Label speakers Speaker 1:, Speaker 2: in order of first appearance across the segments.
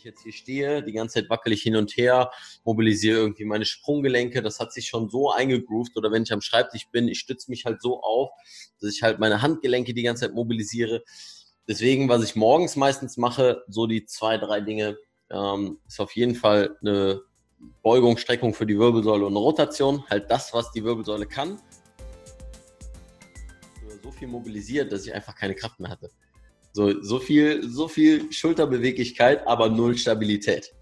Speaker 1: ich jetzt hier stehe, die ganze Zeit wackel ich hin und her, mobilisiere irgendwie meine Sprunggelenke, das hat sich schon so eingegroovt oder wenn ich am Schreibtisch bin, ich stütze mich halt so auf, dass ich halt meine Handgelenke die ganze Zeit mobilisiere. Deswegen, was ich morgens meistens mache, so die zwei, drei Dinge, ähm, ist auf jeden Fall eine Beugung, Streckung für die Wirbelsäule und eine Rotation, halt das, was die Wirbelsäule kann. So viel mobilisiert, dass ich einfach keine Kraft mehr hatte. So, so viel, so viel Schulterbeweglichkeit, aber null Stabilität.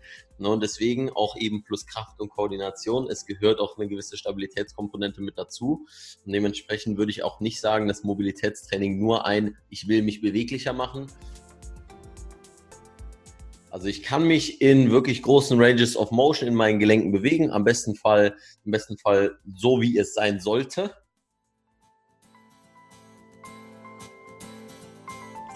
Speaker 1: Ne, und deswegen auch eben plus Kraft und Koordination. Es gehört auch eine gewisse Stabilitätskomponente mit dazu. Und dementsprechend würde ich auch nicht sagen, dass Mobilitätstraining nur ein, ich will mich beweglicher machen. Also ich kann mich in wirklich großen Ranges of Motion in meinen Gelenken bewegen. Am besten Fall, im besten Fall so, wie es sein sollte.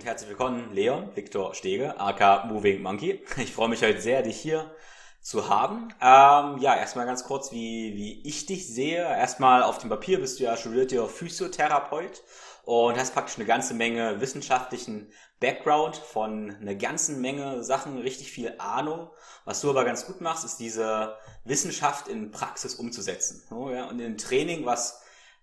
Speaker 2: Und herzlich willkommen, Leon Viktor Stege, aka Moving Monkey. Ich freue mich heute sehr, dich hier zu haben. Ähm, ja, erstmal ganz kurz, wie, wie ich dich sehe. Erstmal auf dem Papier bist du ja studierter Physiotherapeut und hast praktisch eine ganze Menge wissenschaftlichen Background von einer ganzen Menge Sachen, richtig viel Ahnung. Was du aber ganz gut machst, ist diese Wissenschaft in Praxis umzusetzen. Und in Training, was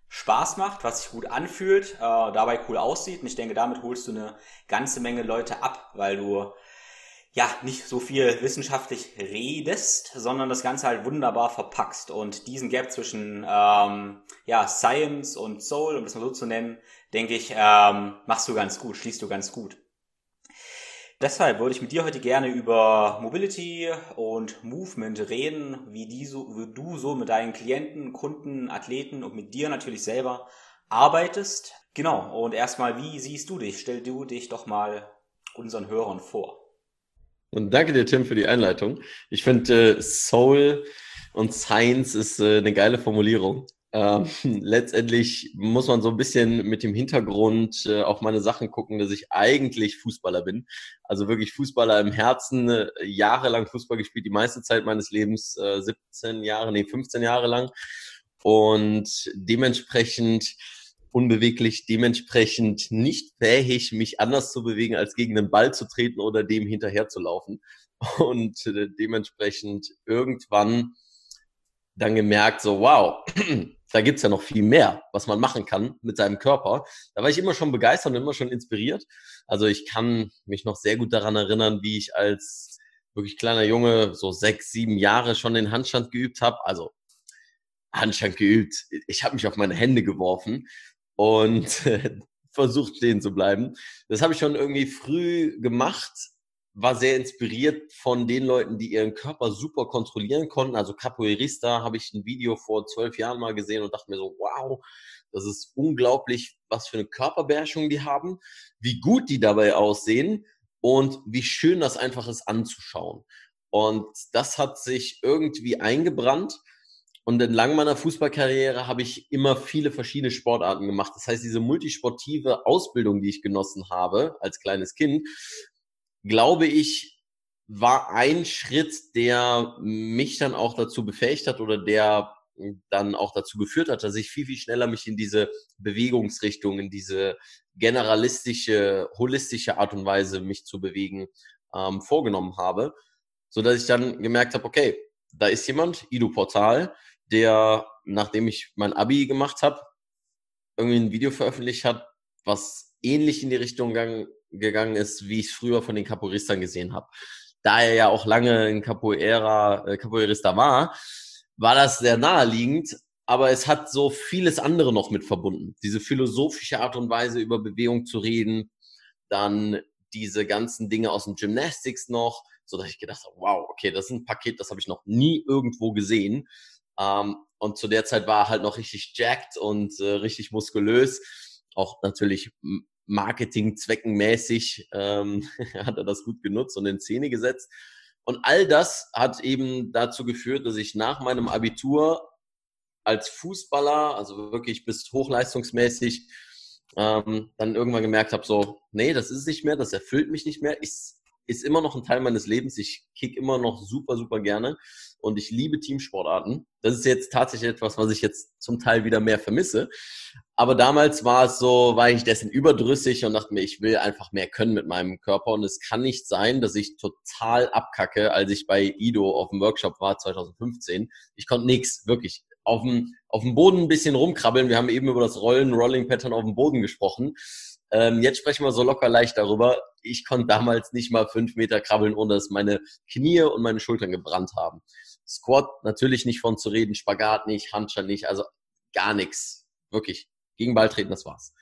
Speaker 2: Spaß macht, was sich gut anfühlt, äh, dabei cool aussieht. Und ich denke, damit holst du eine ganze Menge Leute ab, weil du ja nicht so viel wissenschaftlich redest, sondern das Ganze halt wunderbar verpackst. Und diesen Gap zwischen ähm, ja, Science und Soul, um das mal so zu nennen, denke ich, ähm, machst du ganz gut, schließt du ganz gut. Deshalb würde ich mit dir heute gerne über Mobility und Movement reden, wie, die so, wie du so mit deinen Klienten, Kunden, Athleten und mit dir natürlich selber arbeitest. Genau, und erstmal, wie siehst du dich? Stell du dich doch mal unseren Hörern vor.
Speaker 1: Und danke dir, Tim, für die Einleitung. Ich finde, äh, Soul und Science ist äh, eine geile Formulierung. Ähm, letztendlich muss man so ein bisschen mit dem Hintergrund äh, auf meine Sachen gucken, dass ich eigentlich Fußballer bin. Also wirklich Fußballer im Herzen, äh, jahrelang Fußball gespielt, die meiste Zeit meines Lebens, äh, 17 Jahre, nee, 15 Jahre lang. Und dementsprechend unbeweglich, dementsprechend nicht fähig, mich anders zu bewegen, als gegen den Ball zu treten oder dem hinterher zu laufen. Und äh, dementsprechend irgendwann dann gemerkt, so wow, da gibt's ja noch viel mehr, was man machen kann mit seinem Körper. Da war ich immer schon begeistert und immer schon inspiriert. Also ich kann mich noch sehr gut daran erinnern, wie ich als wirklich kleiner Junge so sechs, sieben Jahre schon den Handstand geübt habe. Also Handstand geübt. Ich habe mich auf meine Hände geworfen und versucht stehen zu bleiben. Das habe ich schon irgendwie früh gemacht war sehr inspiriert von den Leuten, die ihren Körper super kontrollieren konnten. Also Capoeirista habe ich ein Video vor zwölf Jahren mal gesehen und dachte mir so, wow, das ist unglaublich, was für eine Körperbeherrschung die haben, wie gut die dabei aussehen und wie schön das einfach ist anzuschauen. Und das hat sich irgendwie eingebrannt. Und entlang meiner Fußballkarriere habe ich immer viele verschiedene Sportarten gemacht. Das heißt, diese multisportive Ausbildung, die ich genossen habe als kleines Kind, glaube ich, war ein Schritt, der mich dann auch dazu befähigt hat oder der dann auch dazu geführt hat, dass ich viel, viel schneller mich in diese Bewegungsrichtung, in diese generalistische, holistische Art und Weise, mich zu bewegen, ähm, vorgenommen habe, so dass ich dann gemerkt habe, okay, da ist jemand, Ido Portal, der, nachdem ich mein Abi gemacht habe, irgendwie ein Video veröffentlicht hat, was ähnlich in die Richtung gegangen gegangen ist, wie ich es früher von den Capoeiristern gesehen habe. Da er ja auch lange in Capoeira, äh, Capoeirista war, war das sehr naheliegend, aber es hat so vieles andere noch mit verbunden. Diese philosophische Art und Weise über Bewegung zu reden, dann diese ganzen Dinge aus dem Gymnastics noch, so dass ich gedacht habe, wow, okay, das ist ein Paket, das habe ich noch nie irgendwo gesehen. Ähm, und zu der Zeit war er halt noch richtig jacked und äh, richtig muskulös. auch natürlich Marketing-zweckenmäßig ähm, hat er das gut genutzt und in Szene gesetzt. Und all das hat eben dazu geführt, dass ich nach meinem Abitur als Fußballer, also wirklich bis hochleistungsmäßig, ähm, dann irgendwann gemerkt habe, so, nee, das ist nicht mehr, das erfüllt mich nicht mehr. Ich ist immer noch ein Teil meines Lebens. Ich kick immer noch super, super gerne und ich liebe Teamsportarten. Das ist jetzt tatsächlich etwas, was ich jetzt zum Teil wieder mehr vermisse. Aber damals war es so, war ich dessen überdrüssig und dachte mir, ich will einfach mehr können mit meinem Körper und es kann nicht sein, dass ich total abkacke, als ich bei Ido auf dem Workshop war 2015. Ich konnte nichts, wirklich. Auf dem, auf dem Boden ein bisschen rumkrabbeln. Wir haben eben über das Rollen, Rolling Pattern auf dem Boden gesprochen. Ähm, jetzt sprechen wir so locker leicht darüber. Ich konnte damals nicht mal fünf Meter krabbeln, ohne dass meine Knie und meine Schultern gebrannt haben. Squat natürlich nicht von zu reden, Spagat nicht, Handschall nicht, also gar nichts. Wirklich. Gegen Ball treten, das war's.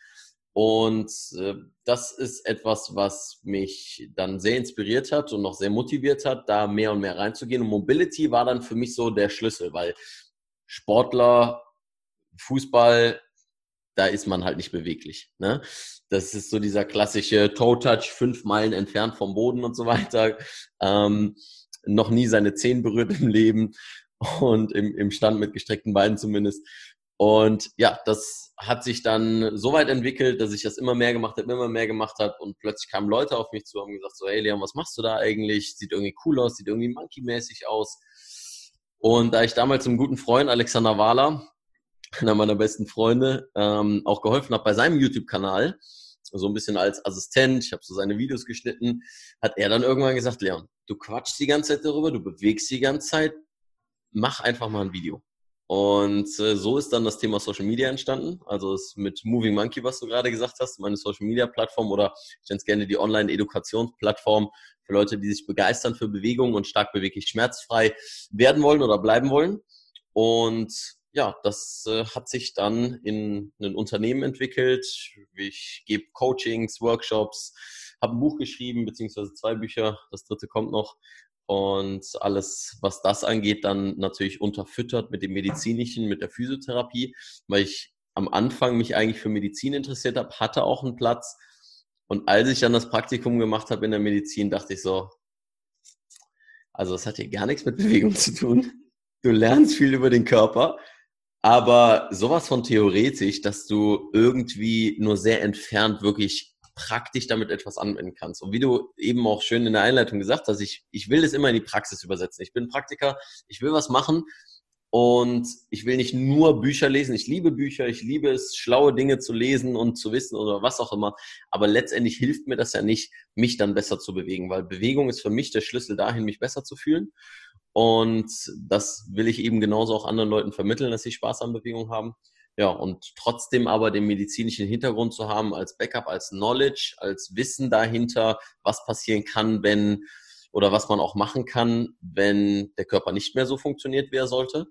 Speaker 1: Und äh, das ist etwas, was mich dann sehr inspiriert hat und noch sehr motiviert hat, da mehr und mehr reinzugehen. Und Mobility war dann für mich so der Schlüssel, weil Sportler, Fußball, da ist man halt nicht beweglich. Ne? Das ist so dieser klassische Toe-Touch, fünf Meilen entfernt vom Boden und so weiter. Ähm, noch nie seine Zehen berührt im Leben und im, im Stand mit gestreckten Beinen zumindest. Und ja, das hat sich dann so weit entwickelt, dass ich das immer mehr gemacht habe, immer mehr gemacht habe und plötzlich kamen Leute auf mich zu und haben gesagt so, hey Leon, was machst du da eigentlich? Sieht irgendwie cool aus, sieht irgendwie monkey-mäßig aus. Und da ich damals einem guten Freund, Alexander Wahler, einer meiner besten Freunde, ähm, auch geholfen habe bei seinem YouTube-Kanal, so ein bisschen als Assistent, ich habe so seine Videos geschnitten, hat er dann irgendwann gesagt, Leon, du quatschst die ganze Zeit darüber, du bewegst die ganze Zeit, mach einfach mal ein Video. Und äh, so ist dann das Thema Social Media entstanden. Also mit Moving Monkey, was du gerade gesagt hast, meine Social Media Plattform oder ich nenne es gerne die Online-Edukationsplattform für Leute, die sich begeistern für Bewegung und stark beweglich schmerzfrei werden wollen oder bleiben wollen. Und ja, das äh, hat sich dann in ein Unternehmen entwickelt. Ich gebe Coachings, Workshops, habe ein Buch geschrieben, beziehungsweise zwei Bücher. Das dritte kommt noch. Und alles, was das angeht, dann natürlich unterfüttert mit dem Medizinischen, mit der Physiotherapie, weil ich am Anfang mich eigentlich für Medizin interessiert habe, hatte auch einen Platz. Und als ich dann das Praktikum gemacht habe in der Medizin, dachte ich so, also das hat hier gar nichts mit Bewegung zu tun. Du lernst viel über den Körper, aber sowas von theoretisch, dass du irgendwie nur sehr entfernt wirklich praktisch damit etwas anwenden kannst. Und wie du eben auch schön in der Einleitung gesagt hast, ich, ich will das immer in die Praxis übersetzen. Ich bin Praktiker, ich will was machen und ich will nicht nur Bücher lesen. Ich liebe Bücher, ich liebe es, schlaue Dinge zu lesen und zu wissen oder was auch immer. Aber letztendlich hilft mir das ja nicht, mich dann besser zu bewegen, weil Bewegung ist für mich der Schlüssel dahin, mich besser zu fühlen. Und das will ich eben genauso auch anderen Leuten vermitteln, dass sie Spaß an Bewegung haben. Ja, und trotzdem aber den medizinischen Hintergrund zu haben als Backup, als Knowledge, als Wissen dahinter, was passieren kann, wenn oder was man auch machen kann, wenn der Körper nicht mehr so funktioniert, wie er sollte.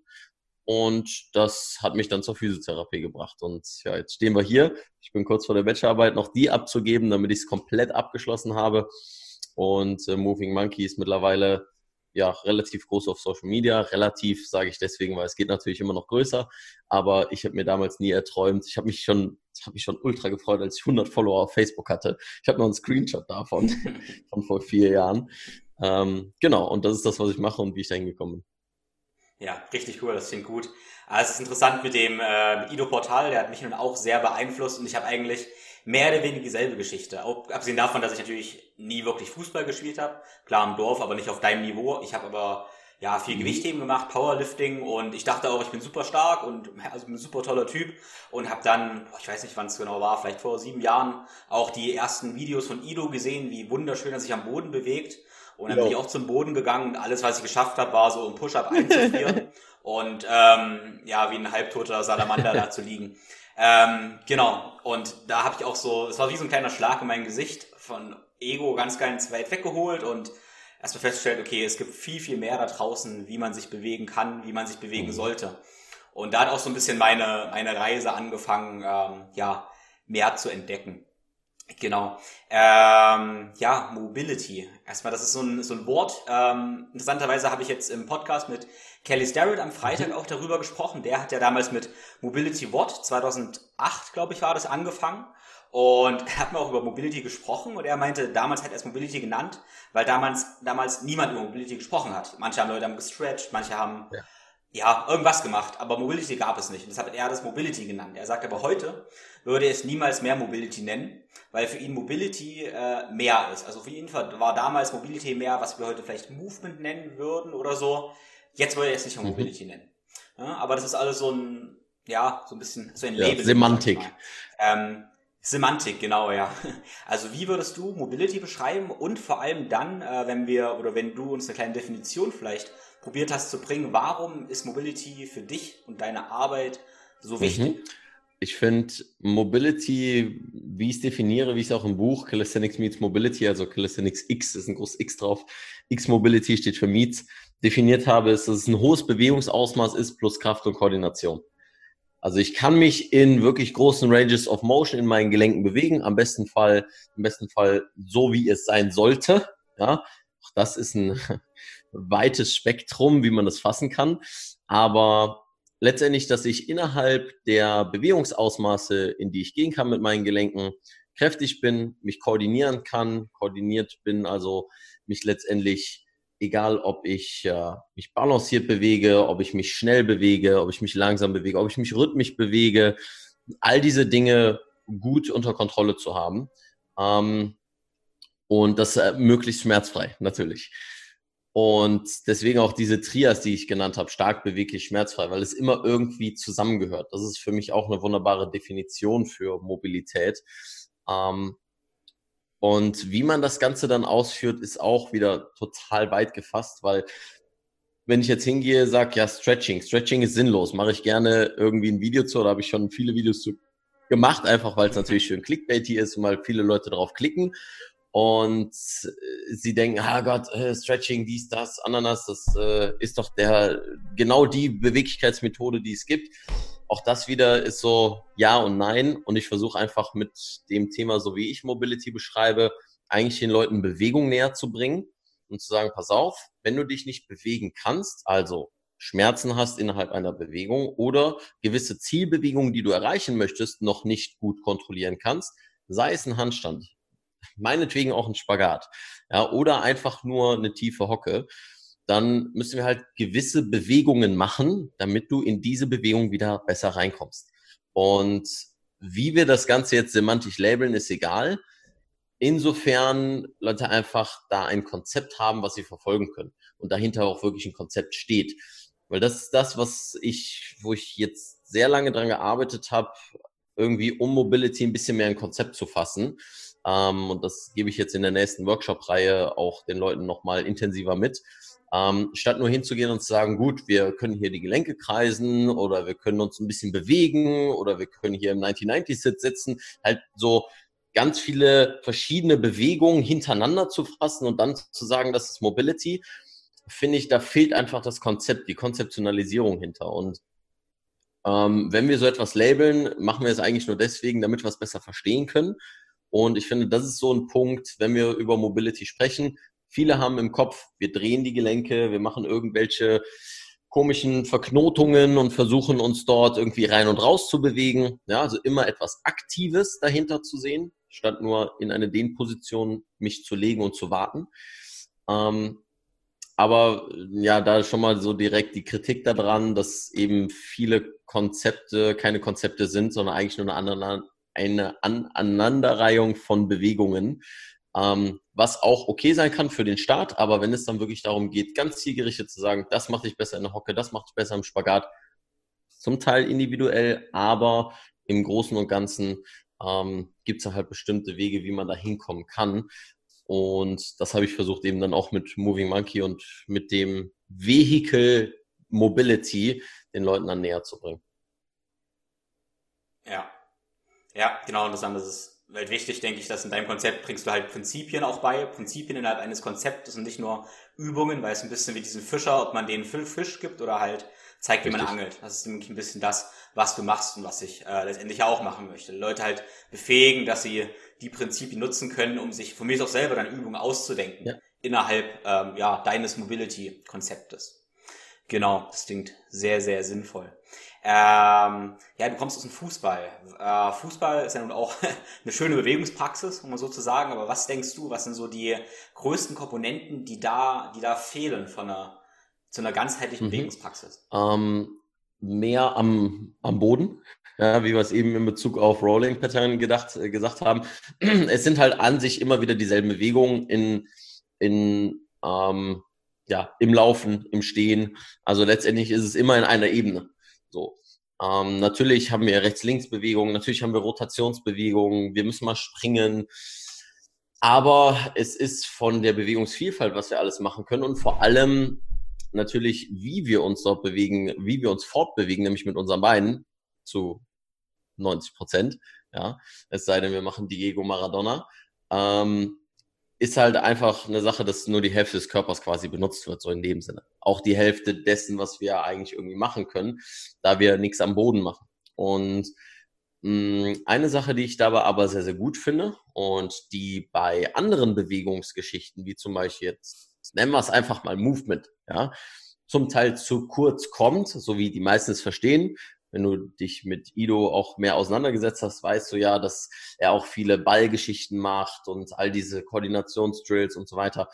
Speaker 1: Und das hat mich dann zur Physiotherapie gebracht. Und ja, jetzt stehen wir hier. Ich bin kurz vor der Bachelorarbeit noch die abzugeben, damit ich es komplett abgeschlossen habe. Und äh, Moving Monkey ist mittlerweile ja relativ groß auf Social Media. Relativ sage ich deswegen, weil es geht natürlich immer noch größer. Aber ich habe mir damals nie erträumt. Ich habe mich schon, habe mich schon ultra gefreut, als ich 100 Follower auf Facebook hatte. Ich habe noch einen Screenshot davon von vor vier Jahren. Ähm, genau. Und das ist das, was ich mache und wie ich da hingekommen bin.
Speaker 2: Ja, richtig cool, das klingt gut. Also es ist interessant mit dem äh, mit Ido Portal, der hat mich nun auch sehr beeinflusst und ich habe eigentlich mehr oder weniger dieselbe Geschichte. Auch, abgesehen davon, dass ich natürlich nie wirklich Fußball gespielt habe. Klar im Dorf, aber nicht auf deinem Niveau. Ich habe aber ja viel mhm. Gewichtheben gemacht, Powerlifting und ich dachte auch, ich bin super stark und also ein super toller Typ und habe dann, ich weiß nicht, wann es genau war, vielleicht vor sieben Jahren auch die ersten Videos von Ido gesehen, wie wunderschön er sich am Boden bewegt. Und dann ja. bin ich auch zum Boden gegangen und alles, was ich geschafft habe, war so ein Push-Up einzufrieren und ähm, ja, wie ein halbtoter Salamander da zu liegen. Ähm, genau. Und da habe ich auch so, es war wie so ein kleiner Schlag in mein Gesicht von Ego ganz, ganz weit weggeholt und erstmal festgestellt, okay, es gibt viel, viel mehr da draußen, wie man sich bewegen kann, wie man sich bewegen mhm. sollte. Und da hat auch so ein bisschen meine, meine Reise angefangen, ähm, ja, mehr zu entdecken. Genau. Ähm, ja, Mobility. Erstmal, das ist so ein, so ein Wort. Ähm, interessanterweise habe ich jetzt im Podcast mit Kelly Starrett am Freitag mhm. auch darüber gesprochen. Der hat ja damals mit Mobility What 2008, glaube ich, war das angefangen. Und er hat mir auch über Mobility gesprochen und er meinte, damals hat er es Mobility genannt, weil damals, damals niemand über Mobility gesprochen hat. Manche haben Leute haben gestretched, manche haben ja ja, irgendwas gemacht, aber Mobility gab es nicht. Und deshalb hat er das Mobility genannt. Er sagt aber heute würde er es niemals mehr Mobility nennen, weil für ihn Mobility äh, mehr ist. Also für ihn war damals Mobility mehr, was wir heute vielleicht Movement nennen würden oder so. Jetzt würde er es nicht mehr mhm. Mobility nennen. Ja, aber das ist alles so ein, ja, so ein bisschen, so ein
Speaker 1: ja, Label. Semantik.
Speaker 2: Ähm, Semantik, genau, ja. Also wie würdest du Mobility beschreiben und vor allem dann, äh, wenn wir oder wenn du uns eine kleine Definition vielleicht probiert hast zu bringen. Warum ist Mobility für dich und deine Arbeit so wichtig? Mhm.
Speaker 1: Ich finde Mobility, wie ich es definiere, wie ich es auch im Buch Calisthenics Meets Mobility, also Calisthenics X ist ein großes X drauf, X Mobility steht für Meets, definiert habe, ist, dass es ein hohes Bewegungsausmaß ist plus Kraft und Koordination. Also ich kann mich in wirklich großen Ranges of Motion in meinen Gelenken bewegen, am besten Fall, im besten Fall so, wie es sein sollte. Ja, auch das ist ein weites Spektrum, wie man das fassen kann. Aber letztendlich, dass ich innerhalb der Bewegungsausmaße, in die ich gehen kann mit meinen Gelenken, kräftig bin, mich koordinieren kann, koordiniert bin, also mich letztendlich, egal ob ich äh, mich balanciert bewege, ob ich mich schnell bewege, ob ich mich langsam bewege, ob ich mich rhythmisch bewege, all diese Dinge gut unter Kontrolle zu haben. Ähm, und das äh, möglichst schmerzfrei, natürlich. Und deswegen auch diese Trias, die ich genannt habe, stark, beweglich, schmerzfrei, weil es immer irgendwie zusammengehört. Das ist für mich auch eine wunderbare Definition für Mobilität. Ähm, und wie man das Ganze dann ausführt, ist auch wieder total weit gefasst, weil wenn ich jetzt hingehe, sage, ja, Stretching, Stretching ist sinnlos, mache ich gerne irgendwie ein Video zu, oder habe ich schon viele Videos zu gemacht, einfach weil es natürlich schön clickbaity ist und weil viele Leute drauf klicken und äh, sie denken, ah Gott, äh, Stretching, dies, das, Ananas, das äh, ist doch der genau die Beweglichkeitsmethode, die es gibt. Auch das wieder ist so ja und nein. Und ich versuche einfach mit dem Thema, so wie ich Mobility beschreibe, eigentlich den Leuten Bewegung näher zu bringen und zu sagen, pass auf, wenn du dich nicht bewegen kannst, also Schmerzen hast innerhalb einer Bewegung oder gewisse Zielbewegungen, die du erreichen möchtest, noch nicht gut kontrollieren kannst, sei es ein Handstand, meinetwegen auch ein Spagat, ja, oder einfach nur eine tiefe Hocke, dann müssen wir halt gewisse Bewegungen machen, damit du in diese Bewegung wieder besser reinkommst. Und wie wir das Ganze jetzt semantisch labeln, ist egal. Insofern Leute einfach da ein Konzept haben, was sie verfolgen können und dahinter auch wirklich ein Konzept steht. Weil das ist das, was ich, wo ich jetzt sehr lange dran gearbeitet habe, irgendwie um Mobility ein bisschen mehr ein Konzept zu fassen. Ähm, und das gebe ich jetzt in der nächsten Workshop-Reihe auch den Leuten nochmal intensiver mit. Ähm, statt nur hinzugehen und zu sagen, gut, wir können hier die Gelenke kreisen oder wir können uns ein bisschen bewegen oder wir können hier im 1990-Sit sitzen, halt so ganz viele verschiedene Bewegungen hintereinander zu fassen und dann zu sagen, das ist Mobility, finde ich, da fehlt einfach das Konzept, die Konzeptionalisierung hinter. Und ähm, wenn wir so etwas labeln, machen wir es eigentlich nur deswegen, damit wir es besser verstehen können. Und ich finde, das ist so ein Punkt, wenn wir über Mobility sprechen. Viele haben im Kopf, wir drehen die Gelenke, wir machen irgendwelche komischen Verknotungen und versuchen uns dort irgendwie rein und raus zu bewegen. Ja, also immer etwas Aktives dahinter zu sehen, statt nur in eine Dehnposition mich zu legen und zu warten. Ähm, aber ja, da schon mal so direkt die Kritik daran, dass eben viele Konzepte keine Konzepte sind, sondern eigentlich nur eine eine Aneinanderreihung von Bewegungen, ähm, was auch okay sein kann für den Start, aber wenn es dann wirklich darum geht, ganz zielgerichtet zu sagen, das macht dich besser in der Hocke, das macht dich besser im Spagat, zum Teil individuell, aber im Großen und Ganzen ähm, gibt es halt bestimmte Wege, wie man da hinkommen kann. Und das habe ich versucht eben dann auch mit Moving Monkey und mit dem Vehicle Mobility den Leuten dann näher zu bringen.
Speaker 2: Ja, ja, genau, und das andere ist halt wichtig, denke ich, dass in deinem Konzept bringst du halt Prinzipien auch bei, Prinzipien innerhalb eines Konzeptes und nicht nur Übungen, weil es ein bisschen wie diesen Fischer, ob man den Fisch gibt oder halt zeigt, wie man angelt. Das ist nämlich ein bisschen das, was du machst und was ich äh, letztendlich auch machen möchte. Leute halt befähigen, dass sie die Prinzipien nutzen können, um sich von mir auch selber dann Übungen auszudenken ja. innerhalb ähm, ja, deines Mobility-Konzeptes. Genau, das klingt sehr, sehr sinnvoll. Ähm, ja, du kommst aus dem Fußball. Äh, Fußball ist ja nun auch eine schöne Bewegungspraxis, um mal so zu sagen. Aber was denkst du, was sind so die größten Komponenten, die da, die da fehlen von einer, zu einer ganzheitlichen mhm. Bewegungspraxis?
Speaker 1: Ähm, mehr am, am Boden. Ja, wie wir es eben in Bezug auf Rolling Pattern gedacht, äh, gesagt haben. Es sind halt an sich immer wieder dieselben Bewegungen in, in ähm, ja, im Laufen, im Stehen. Also letztendlich ist es immer in einer Ebene. So. Ähm, natürlich haben wir Rechts-Links-Bewegungen, natürlich haben wir Rotationsbewegungen, wir müssen mal springen. Aber es ist von der Bewegungsvielfalt, was wir alles machen können und vor allem natürlich, wie wir uns dort bewegen, wie wir uns fortbewegen, nämlich mit unseren Beinen zu 90 Prozent. Ja, es sei denn, wir machen Diego Maradona. Ähm, ist halt einfach eine Sache, dass nur die Hälfte des Körpers quasi benutzt wird, so in dem Sinne. Auch die Hälfte dessen, was wir eigentlich irgendwie machen können, da wir nichts am Boden machen. Und mh, mm, eine Sache, die ich dabei aber sehr, sehr gut finde und die bei anderen Bewegungsgeschichten, wie zum Beispiel jetzt, nennen wir es einfach mal Movement, ja, zum Teil zu kurz kommt, so wie die meisten es verstehen, wenn du dich mit Ido auch mehr auseinandergesetzt hast, weißt du ja, dass er auch viele Ballgeschichten macht und all diese Koordinationsdrills und so weiter.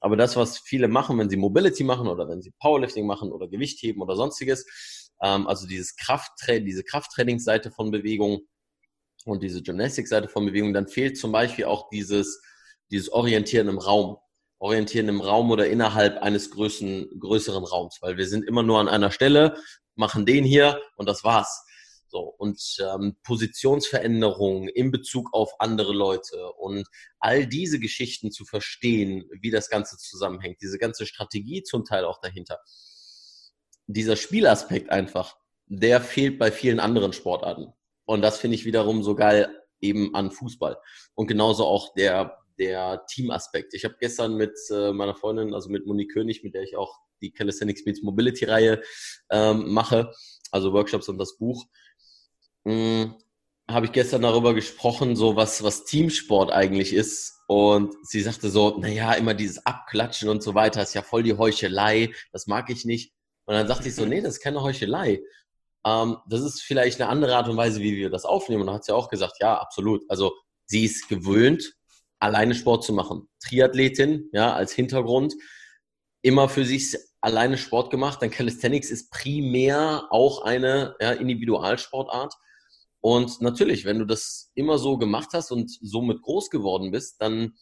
Speaker 1: Aber das, was viele machen, wenn sie Mobility machen oder wenn sie Powerlifting machen oder Gewichtheben oder sonstiges, ähm, also dieses Krafttra diese Krafttrainingsseite von Bewegung und diese Gymnastikseite von Bewegung, dann fehlt zum Beispiel auch dieses, dieses Orientieren im Raum. Orientieren im Raum oder innerhalb eines größeren, größeren Raums, weil wir sind immer nur an einer Stelle machen den hier und das war's. So, und ähm, Positionsveränderungen in Bezug auf andere Leute und all diese Geschichten zu verstehen, wie das Ganze zusammenhängt, diese ganze Strategie zum Teil auch dahinter. Dieser Spielaspekt einfach, der fehlt bei vielen anderen Sportarten. Und das finde ich wiederum so geil eben an Fußball. Und genauso auch der, der Teamaspekt. Ich habe gestern mit äh, meiner Freundin, also mit Monique König, mit der ich auch die Calisthenics Meets Mobility Reihe ähm, mache, also Workshops und das Buch, hm, habe ich gestern darüber gesprochen, so was, was Teamsport eigentlich ist. Und sie sagte so, naja, immer dieses Abklatschen und so weiter ist ja voll die Heuchelei, das mag ich nicht. Und dann sagte ich so, nee, das ist keine Heuchelei. Ähm, das ist vielleicht eine andere Art und Weise, wie wir das aufnehmen. Und dann hat sie auch gesagt, ja, absolut. Also sie ist gewöhnt, alleine Sport zu machen. Triathletin, ja, als Hintergrund immer für sich alleine Sport gemacht. Dann Calisthenics ist primär auch eine ja, Individualsportart. Und natürlich, wenn du das immer so gemacht hast und somit groß geworden bist, dann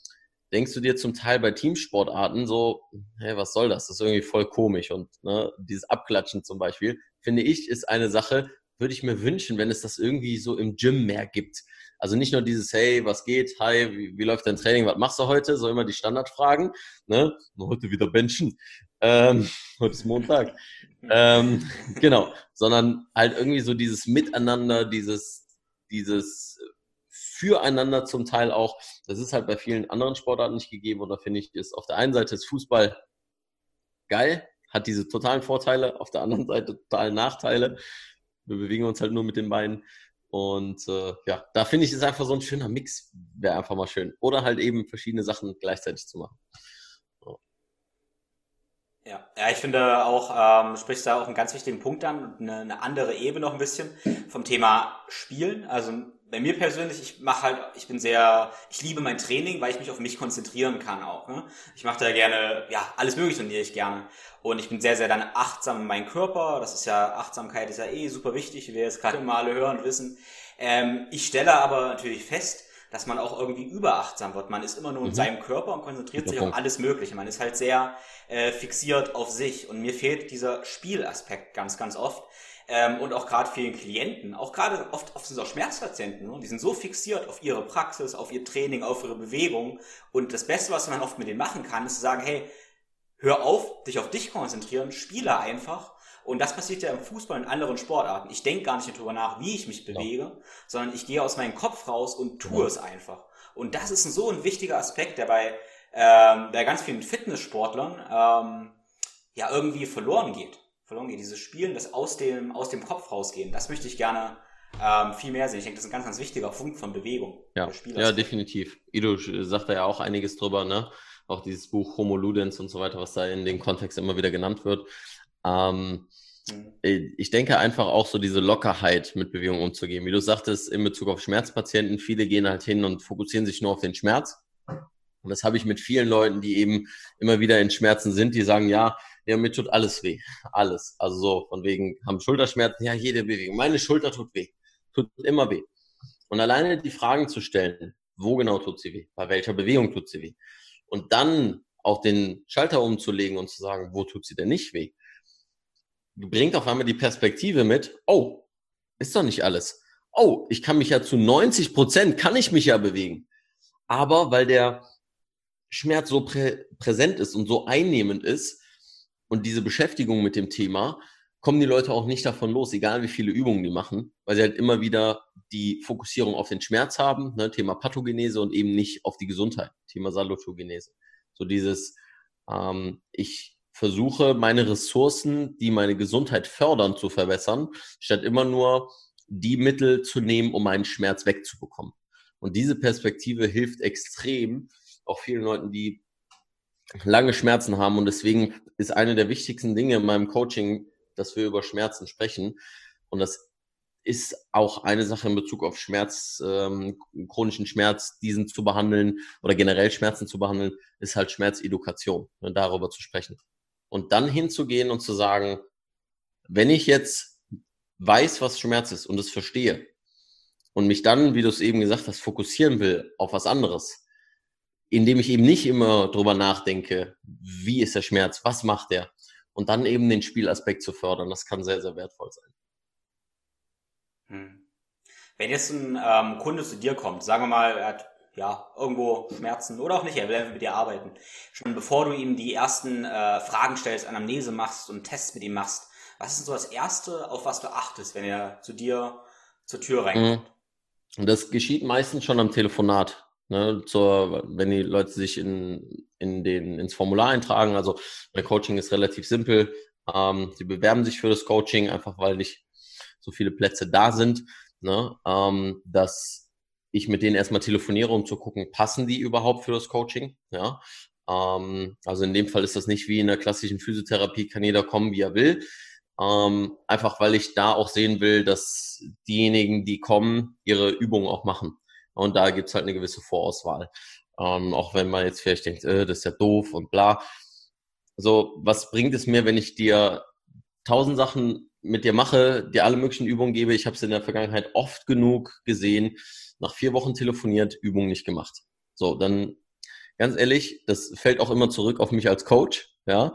Speaker 1: denkst du dir zum Teil bei Teamsportarten so, hey, was soll das? Das ist irgendwie voll komisch. Und ne, dieses Abklatschen zum Beispiel, finde ich, ist eine Sache, würde ich mir wünschen, wenn es das irgendwie so im Gym mehr gibt. Also nicht nur dieses, hey, was geht, hi, wie, wie läuft dein Training, was machst du heute? So immer die Standardfragen. Ne? Heute wieder benchen. Ähm, heute ist Montag. ähm, genau, sondern halt irgendwie so dieses Miteinander, dieses, dieses Füreinander zum Teil auch. Das ist halt bei vielen anderen Sportarten nicht gegeben. Da finde ich, ist auf der einen Seite ist Fußball geil, hat diese totalen Vorteile, auf der anderen Seite totalen Nachteile. Wir bewegen uns halt nur mit den Beinen. Und äh, ja, da finde ich es einfach so ein schöner Mix, wäre einfach mal schön. Oder halt eben verschiedene Sachen gleichzeitig zu machen.
Speaker 2: Ja, ja, ich finde auch, ähm, sprichst da auch einen ganz wichtigen Punkt an, eine, eine andere Ebene noch ein bisschen vom Thema Spielen. Also bei mir persönlich, ich mache halt, ich bin sehr, ich liebe mein Training, weil ich mich auf mich konzentrieren kann auch. Ne? Ich mache da gerne, ja, alles mögliche trainiere ich gerne. Und ich bin sehr, sehr dann achtsam in meinem Körper. Das ist ja, Achtsamkeit ist ja eh super wichtig, wie wir jetzt gerade mal alle hören und wissen. Ähm, ich stelle aber natürlich fest, dass man auch irgendwie überachtsam wird. Man ist immer nur in mhm. seinem Körper und konzentriert sich auf alles Mögliche. Man ist halt sehr äh, fixiert auf sich. Und mir fehlt dieser Spielaspekt ganz, ganz oft. Ähm, und auch gerade vielen Klienten, auch gerade oft, oft sind es auch Schmerzpatienten, ne? die sind so fixiert auf ihre Praxis, auf ihr Training, auf ihre Bewegung. Und das Beste, was man oft mit denen machen kann, ist zu sagen, hey, hör auf, dich auf dich konzentrieren, spiele einfach. Und das passiert ja im Fußball und anderen Sportarten. Ich denke gar nicht darüber nach, wie ich mich bewege, ja. sondern ich gehe aus meinem Kopf raus und tue ja. es einfach. Und das ist so ein wichtiger Aspekt, der bei, ähm, bei ganz vielen Fitnesssportlern ähm, ja irgendwie verloren geht. Verloren geht. Dieses Spielen, das aus dem, aus dem Kopf rausgehen, das möchte ich gerne ähm, viel mehr sehen. Ich denke, das ist ein ganz, ganz wichtiger Punkt von Bewegung.
Speaker 1: Ja, ja definitiv. Ido sagt da ja auch einiges drüber, ne? Auch dieses Buch Homo Ludens und so weiter, was da in dem Kontext immer wieder genannt wird. Ähm, mhm. Ich denke einfach auch so diese Lockerheit mit Bewegung umzugehen. Wie du sagtest, in Bezug auf Schmerzpatienten, viele gehen halt hin und fokussieren sich nur auf den Schmerz. Und das habe ich mit vielen Leuten, die eben immer wieder in Schmerzen sind, die sagen, ja, ja, mir tut alles weh. Alles. Also so, von wegen, haben Schulterschmerzen, ja, jede Bewegung. Meine Schulter tut weh. Tut immer weh. Und alleine die Fragen zu stellen, wo genau tut sie weh? Bei welcher Bewegung tut sie weh? Und dann auch den Schalter umzulegen und zu sagen, wo tut sie denn nicht weh? Bringt auf einmal die Perspektive mit, oh, ist doch nicht alles. Oh, ich kann mich ja zu 90 Prozent, kann ich mich ja bewegen. Aber weil der Schmerz so prä präsent ist und so einnehmend ist und diese Beschäftigung mit dem Thema, kommen die Leute auch nicht davon los, egal wie viele Übungen die machen, weil sie halt immer wieder die Fokussierung auf den Schmerz haben, ne, Thema Pathogenese und eben nicht auf die Gesundheit, Thema Salutogenese. So dieses, ähm, ich versuche meine Ressourcen, die meine Gesundheit fördern, zu verbessern, statt immer nur die Mittel zu nehmen, um meinen Schmerz wegzubekommen. Und diese Perspektive hilft extrem, auch vielen Leuten, die lange Schmerzen haben. Und deswegen ist eine der wichtigsten Dinge in meinem Coaching dass wir über Schmerzen sprechen. Und das ist auch eine Sache in Bezug auf Schmerz, ähm, chronischen Schmerz, diesen zu behandeln oder generell Schmerzen zu behandeln, ist halt Schmerzedukation, ne, darüber zu sprechen. Und dann hinzugehen und zu sagen, wenn ich jetzt weiß, was Schmerz ist und es verstehe und mich dann, wie du es eben gesagt hast, fokussieren will auf was anderes, indem ich eben nicht immer drüber nachdenke, wie ist der Schmerz, was macht der, und dann eben den Spielaspekt zu fördern. Das kann sehr, sehr wertvoll sein.
Speaker 2: Hm. Wenn jetzt ein ähm, Kunde zu dir kommt, sagen wir mal, er hat ja irgendwo Schmerzen oder auch nicht, er will einfach mit dir arbeiten. Schon bevor du ihm die ersten äh, Fragen stellst, Anamnese machst und Tests mit ihm machst, was ist denn so das Erste, auf was du achtest, wenn er zu dir zur Tür reinkommt?
Speaker 1: Hm. Das geschieht meistens schon am Telefonat. Ne, zur, wenn die Leute sich in, in den, ins Formular eintragen. Also mein Coaching ist relativ simpel. Ähm, sie bewerben sich für das Coaching, einfach weil nicht so viele Plätze da sind. Ne, ähm, dass ich mit denen erstmal telefoniere, um zu gucken, passen die überhaupt für das Coaching? Ja. Ähm, also in dem Fall ist das nicht wie in der klassischen Physiotherapie, kann jeder kommen, wie er will. Ähm, einfach weil ich da auch sehen will, dass diejenigen, die kommen, ihre Übungen auch machen. Und da gibt's halt eine gewisse Vorauswahl. Ähm, auch wenn man jetzt vielleicht denkt, äh, das ist ja doof und bla. So, was bringt es mir, wenn ich dir tausend Sachen mit dir mache, dir alle möglichen Übungen gebe? Ich habe es in der Vergangenheit oft genug gesehen, nach vier Wochen telefoniert, Übungen nicht gemacht. So, dann ganz ehrlich, das fällt auch immer zurück auf mich als Coach, ja.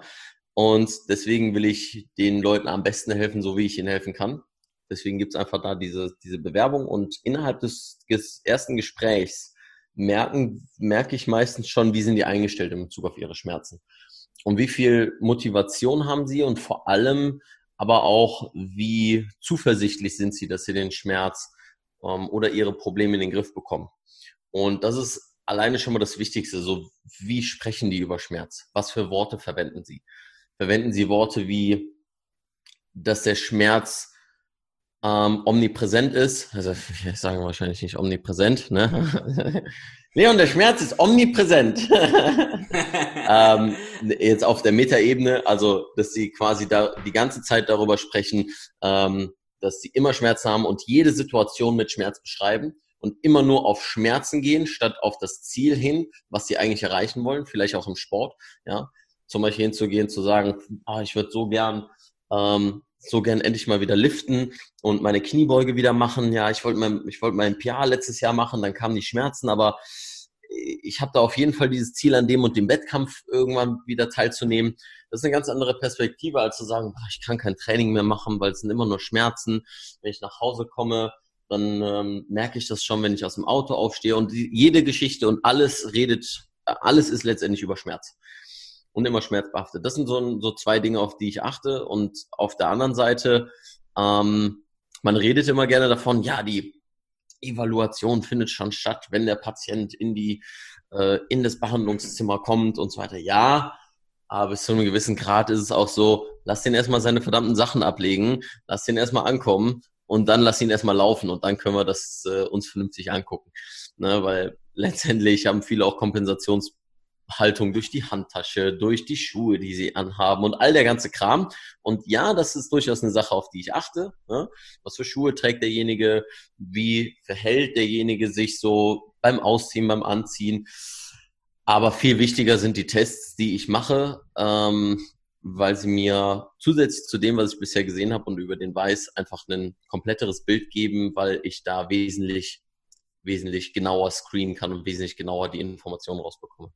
Speaker 1: Und deswegen will ich den Leuten am besten helfen, so wie ich ihnen helfen kann. Deswegen gibt's einfach da diese, diese Bewerbung und innerhalb des, des ersten Gesprächs merken, merke ich meistens schon, wie sind die eingestellt in Bezug auf ihre Schmerzen. Und wie viel Motivation haben sie und vor allem aber auch, wie zuversichtlich sind sie, dass sie den Schmerz ähm, oder ihre Probleme in den Griff bekommen. Und das ist alleine schon mal das Wichtigste. So, wie sprechen die über Schmerz? Was für Worte verwenden sie? Verwenden sie Worte wie, dass der Schmerz ähm, omnipräsent ist. Also ich sage wahrscheinlich nicht omnipräsent. Ne? Leon, der Schmerz ist omnipräsent. ähm, jetzt auf der Metaebene, also dass sie quasi da die ganze Zeit darüber sprechen, ähm, dass sie immer Schmerzen haben und jede Situation mit Schmerz beschreiben und immer nur auf Schmerzen gehen, statt auf das Ziel hin, was sie eigentlich erreichen wollen, vielleicht auch im Sport, ja. Zum Beispiel hinzugehen, zu sagen, ah, ich würde so gern ähm, so gern endlich mal wieder liften und meine Kniebeuge wieder machen. Ja, ich wollte mein, ich wollte mein PA letztes Jahr machen, dann kamen die Schmerzen, aber ich habe da auf jeden Fall dieses Ziel, an dem und dem Wettkampf irgendwann wieder teilzunehmen. Das ist eine ganz andere Perspektive, als zu sagen, ich kann kein Training mehr machen, weil es sind immer nur Schmerzen. Wenn ich nach Hause komme, dann ähm, merke ich das schon, wenn ich aus dem Auto aufstehe. Und die, jede Geschichte und alles redet, alles ist letztendlich über Schmerz und immer schmerzbehaftet. Das sind so, so zwei Dinge, auf die ich achte. Und auf der anderen Seite, ähm, man redet immer gerne davon, ja, die Evaluation findet schon statt, wenn der Patient in die äh, in das Behandlungszimmer kommt und so weiter. Ja, Aber bis zu einem gewissen Grad ist es auch so, lass den erstmal seine verdammten Sachen ablegen, lass den erstmal ankommen und dann lass ihn erstmal laufen und dann können wir das äh, uns vernünftig angucken. Ne, weil letztendlich haben viele auch Kompensationshaltung durch die Handtasche, durch die Schuhe, die sie anhaben und all der ganze Kram. Und ja, das ist durchaus eine Sache, auf die ich achte. Ne? Was für Schuhe trägt derjenige? Wie verhält derjenige sich so beim Ausziehen, beim Anziehen? Aber viel wichtiger sind die Tests, die ich mache. Ähm, weil sie mir zusätzlich zu dem, was ich bisher gesehen habe und über den Weiß, einfach ein kompletteres Bild geben, weil ich da wesentlich, wesentlich genauer screenen kann und wesentlich genauer die Informationen rausbekomme.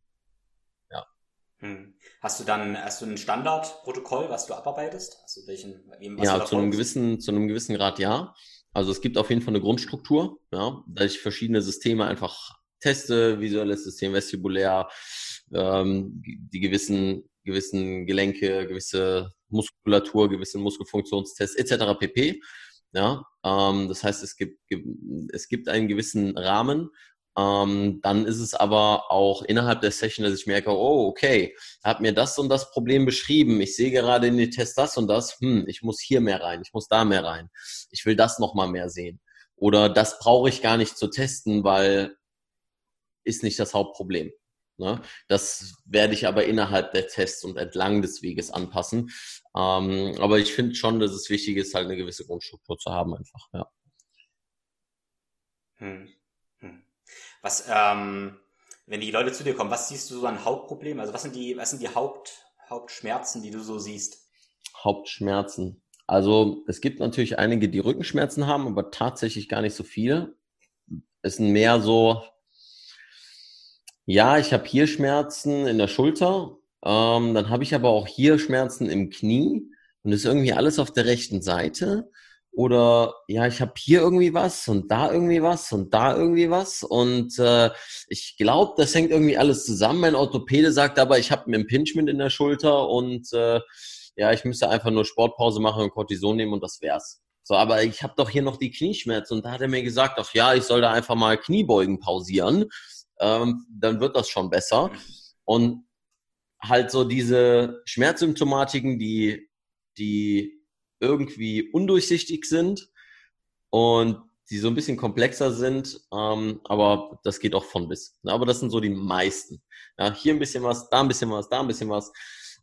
Speaker 2: Hm. Hast du dann, hast du ein Standardprotokoll, was du abarbeitest? Also welchen,
Speaker 1: was ja, zu einem gewissen, zu einem gewissen Grad ja. Also es gibt auf jeden Fall eine Grundstruktur, ja, da ich verschiedene Systeme einfach teste, visuelles System, vestibulär, ähm, die gewissen gewissen Gelenke, gewisse Muskulatur, gewisse Muskelfunktionstests etc. pp. Ja, ähm, das heißt, es gibt, es gibt einen gewissen Rahmen. Ähm, dann ist es aber auch innerhalb der Session, dass ich merke, oh, okay, hat mir das und das Problem beschrieben. Ich sehe gerade in den Test das und das. Hm, ich muss hier mehr rein, ich muss da mehr rein. Ich will das nochmal mehr sehen. Oder das brauche ich gar nicht zu testen, weil ist nicht das Hauptproblem. Ne? Das werde ich aber innerhalb der Tests und entlang des Weges anpassen. Ähm, aber ich finde schon, dass es wichtig ist, halt eine gewisse Grundstruktur zu haben einfach, ja.
Speaker 2: Hm. Hm. Was, ähm, wenn die Leute zu dir kommen, was siehst du so an Hauptproblemen? Also was sind die, was sind die Haupt, Hauptschmerzen, die du so siehst?
Speaker 1: Hauptschmerzen. Also es gibt natürlich einige, die Rückenschmerzen haben, aber tatsächlich gar nicht so viele. Es sind mehr so ja, ich habe hier Schmerzen in der Schulter, ähm, dann habe ich aber auch hier Schmerzen im Knie und ist irgendwie alles auf der rechten Seite. Oder ja, ich habe hier irgendwie was und da irgendwie was und da irgendwie was. Und äh, ich glaube, das hängt irgendwie alles zusammen. Mein Orthopäde sagt aber, ich habe ein Impingement in der Schulter und äh, ja, ich müsste einfach nur Sportpause machen und Cortison nehmen und das wär's. So, aber ich habe doch hier noch die Knieschmerzen und da hat er mir gesagt, ach ja, ich soll da einfach mal Kniebeugen pausieren ähm, dann wird das schon besser. Und halt so diese Schmerzsymptomatiken, die, die irgendwie undurchsichtig sind und die so ein bisschen komplexer sind, ähm, aber das geht auch von bis. Aber das sind so die meisten. Ja, hier ein bisschen was, da ein bisschen was, da ein bisschen was.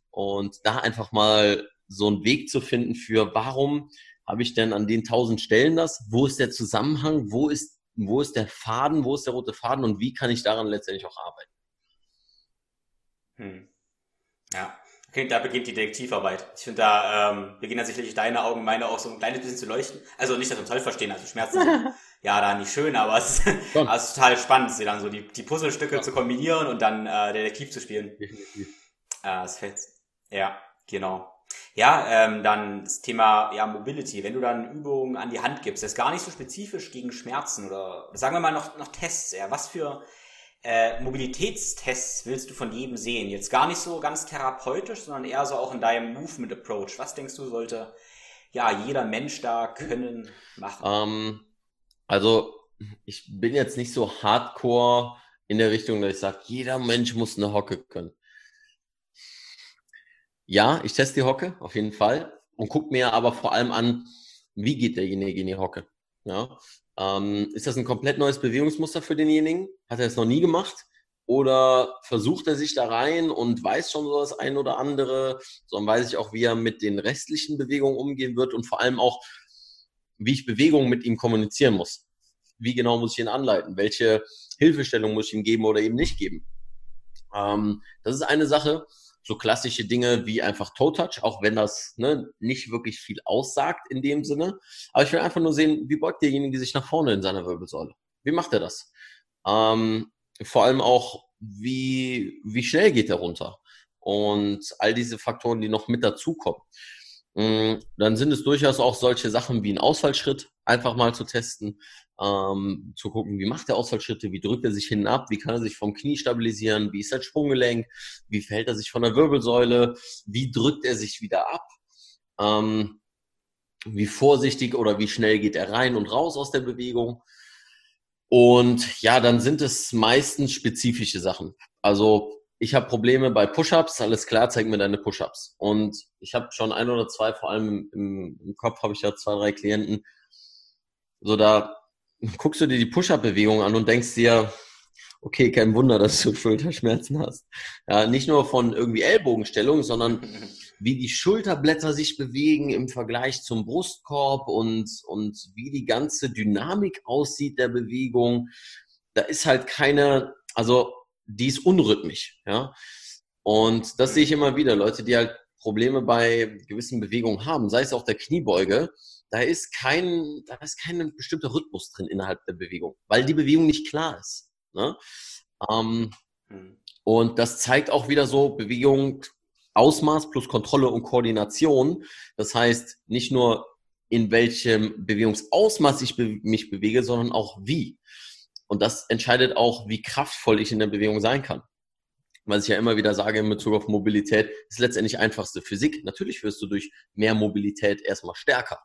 Speaker 1: Und da einfach mal so einen Weg zu finden für, warum habe ich denn an den tausend Stellen das? Wo ist der Zusammenhang? Wo ist wo ist der Faden, wo ist der rote Faden und wie kann ich daran letztendlich auch arbeiten.
Speaker 2: Hm. Ja, da beginnt die Detektivarbeit. Ich finde, da ähm, beginnen sicherlich deine Augen, meine auch so ein kleines bisschen zu leuchten. Also nicht, dass wir uns toll verstehen, also Schmerzen sind ja da nicht schön, aber es ist, also es ist total spannend, sie dann so die, die Puzzlestücke ja. zu kombinieren und dann äh, Detektiv zu spielen. Definitiv. Äh, das fällt. Ja, genau. Ja, ähm, dann das Thema ja, Mobility. Wenn du dann Übungen an die Hand gibst, das ist gar nicht so spezifisch gegen Schmerzen oder sagen wir mal noch, noch Tests. Ja. Was für äh, Mobilitätstests willst du von jedem sehen? Jetzt gar nicht so ganz therapeutisch, sondern eher so auch in deinem Movement Approach. Was denkst du, sollte ja jeder Mensch da können machen?
Speaker 1: Ähm, also ich bin jetzt nicht so hardcore in der Richtung, dass ich sage, jeder Mensch muss eine Hocke können. Ja, ich teste die Hocke, auf jeden Fall. Und gucke mir aber vor allem an, wie geht derjenige in die Hocke. Ja? Ähm, ist das ein komplett neues Bewegungsmuster für denjenigen? Hat er es noch nie gemacht? Oder versucht er sich da rein und weiß schon so das ein oder andere? Sondern weiß ich auch, wie er mit den restlichen Bewegungen umgehen wird und vor allem auch, wie ich Bewegungen mit ihm kommunizieren muss. Wie genau muss ich ihn anleiten? Welche Hilfestellung muss ich ihm geben oder eben nicht geben? Ähm, das ist eine Sache so klassische Dinge wie einfach Toe Touch, auch wenn das ne, nicht wirklich viel aussagt in dem Sinne. Aber ich will einfach nur sehen, wie beugt derjenige sich nach vorne in seiner Wirbelsäule? Wie macht er das? Ähm, vor allem auch, wie, wie schnell geht er runter? Und all diese Faktoren, die noch mit dazukommen. Mm, dann sind es durchaus auch solche Sachen wie ein Ausfallschritt einfach mal zu testen ähm, zu gucken, wie macht er Ausfallschritte, wie drückt er sich hinten ab, wie kann er sich vom Knie stabilisieren, wie ist sein Sprunggelenk, wie verhält er sich von der Wirbelsäule, wie drückt er sich wieder ab, ähm, wie vorsichtig oder wie schnell geht er rein und raus aus der Bewegung. Und ja, dann sind es meistens spezifische Sachen. Also ich habe Probleme bei Push-ups, alles klar, zeig mir deine Push-ups. Und ich habe schon ein oder zwei, vor allem im, im Kopf habe ich ja zwei, drei Klienten, so da guckst du dir die Push-up-Bewegung an und denkst dir, okay, kein Wunder, dass du Schulterschmerzen hast. Ja, nicht nur von irgendwie Ellbogenstellung, sondern wie die Schulterblätter sich bewegen im Vergleich zum Brustkorb und, und wie die ganze Dynamik aussieht der Bewegung. Da ist halt keine, also die ist unrhythmisch, ja. Und das sehe ich immer wieder, Leute, die halt Probleme bei gewissen Bewegungen haben, sei es auch der Kniebeuge, da ist kein, da ist kein bestimmter Rhythmus drin innerhalb der Bewegung, weil die Bewegung nicht klar ist. Ne? Ähm, hm. Und das zeigt auch wieder so Bewegung, Ausmaß plus Kontrolle und Koordination. Das heißt, nicht nur in welchem Bewegungsausmaß ich be mich bewege, sondern auch wie. Und das entscheidet auch, wie kraftvoll ich in der Bewegung sein kann. Was ich ja immer wieder sage in Bezug auf Mobilität, ist letztendlich einfachste Physik. Natürlich wirst du durch mehr Mobilität erstmal stärker.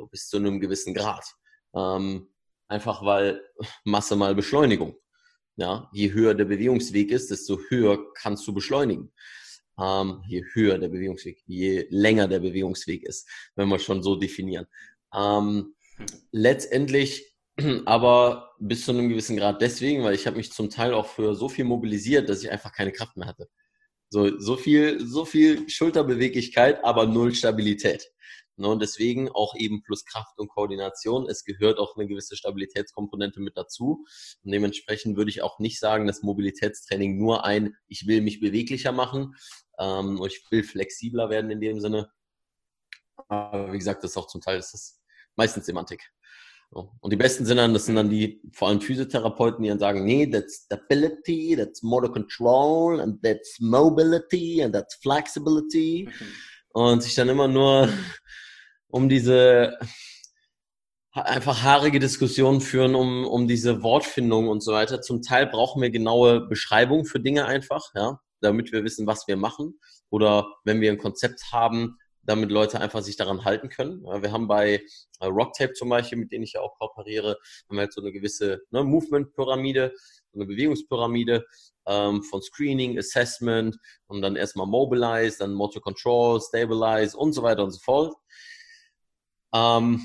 Speaker 1: So bis zu einem gewissen Grad. Ähm, einfach weil Masse mal Beschleunigung. Ja, je höher der Bewegungsweg ist, desto höher kannst du beschleunigen. Ähm, je höher der Bewegungsweg, je länger der Bewegungsweg ist, wenn wir schon so definieren. Ähm, hm. letztendlich aber bis zu einem gewissen Grad deswegen, weil ich habe mich zum Teil auch für so viel mobilisiert, dass ich einfach keine Kraft mehr hatte. So, so viel, so viel Schulterbeweglichkeit, aber null Stabilität. Ne, und deswegen auch eben plus Kraft und Koordination. Es gehört auch eine gewisse Stabilitätskomponente mit dazu. Und dementsprechend würde ich auch nicht sagen, dass Mobilitätstraining nur ein, ich will mich beweglicher machen, ähm, ich will flexibler werden in dem Sinne. Aber wie gesagt, das ist auch zum Teil das ist meistens Semantik. Und die besten sind dann, das sind dann die, vor allem Physiotherapeuten, die dann sagen, nee, that's stability, that's motor control, and that's mobility, and that's flexibility. Mhm. Und sich dann immer nur um diese einfach haarige Diskussionen führen, um, um diese Wortfindung und so weiter. Zum Teil brauchen wir genaue Beschreibungen für Dinge einfach, ja, damit wir wissen, was wir machen. Oder wenn wir ein Konzept haben, damit Leute einfach sich daran halten können. Wir haben bei äh, Rocktape zum Beispiel, mit denen ich ja auch kooperiere, haben wir halt so eine gewisse ne, Movement-Pyramide, eine Bewegungspyramide ähm, von Screening, Assessment und dann erstmal Mobilize, dann Motor Control, Stabilize und so weiter und so fort. Ähm,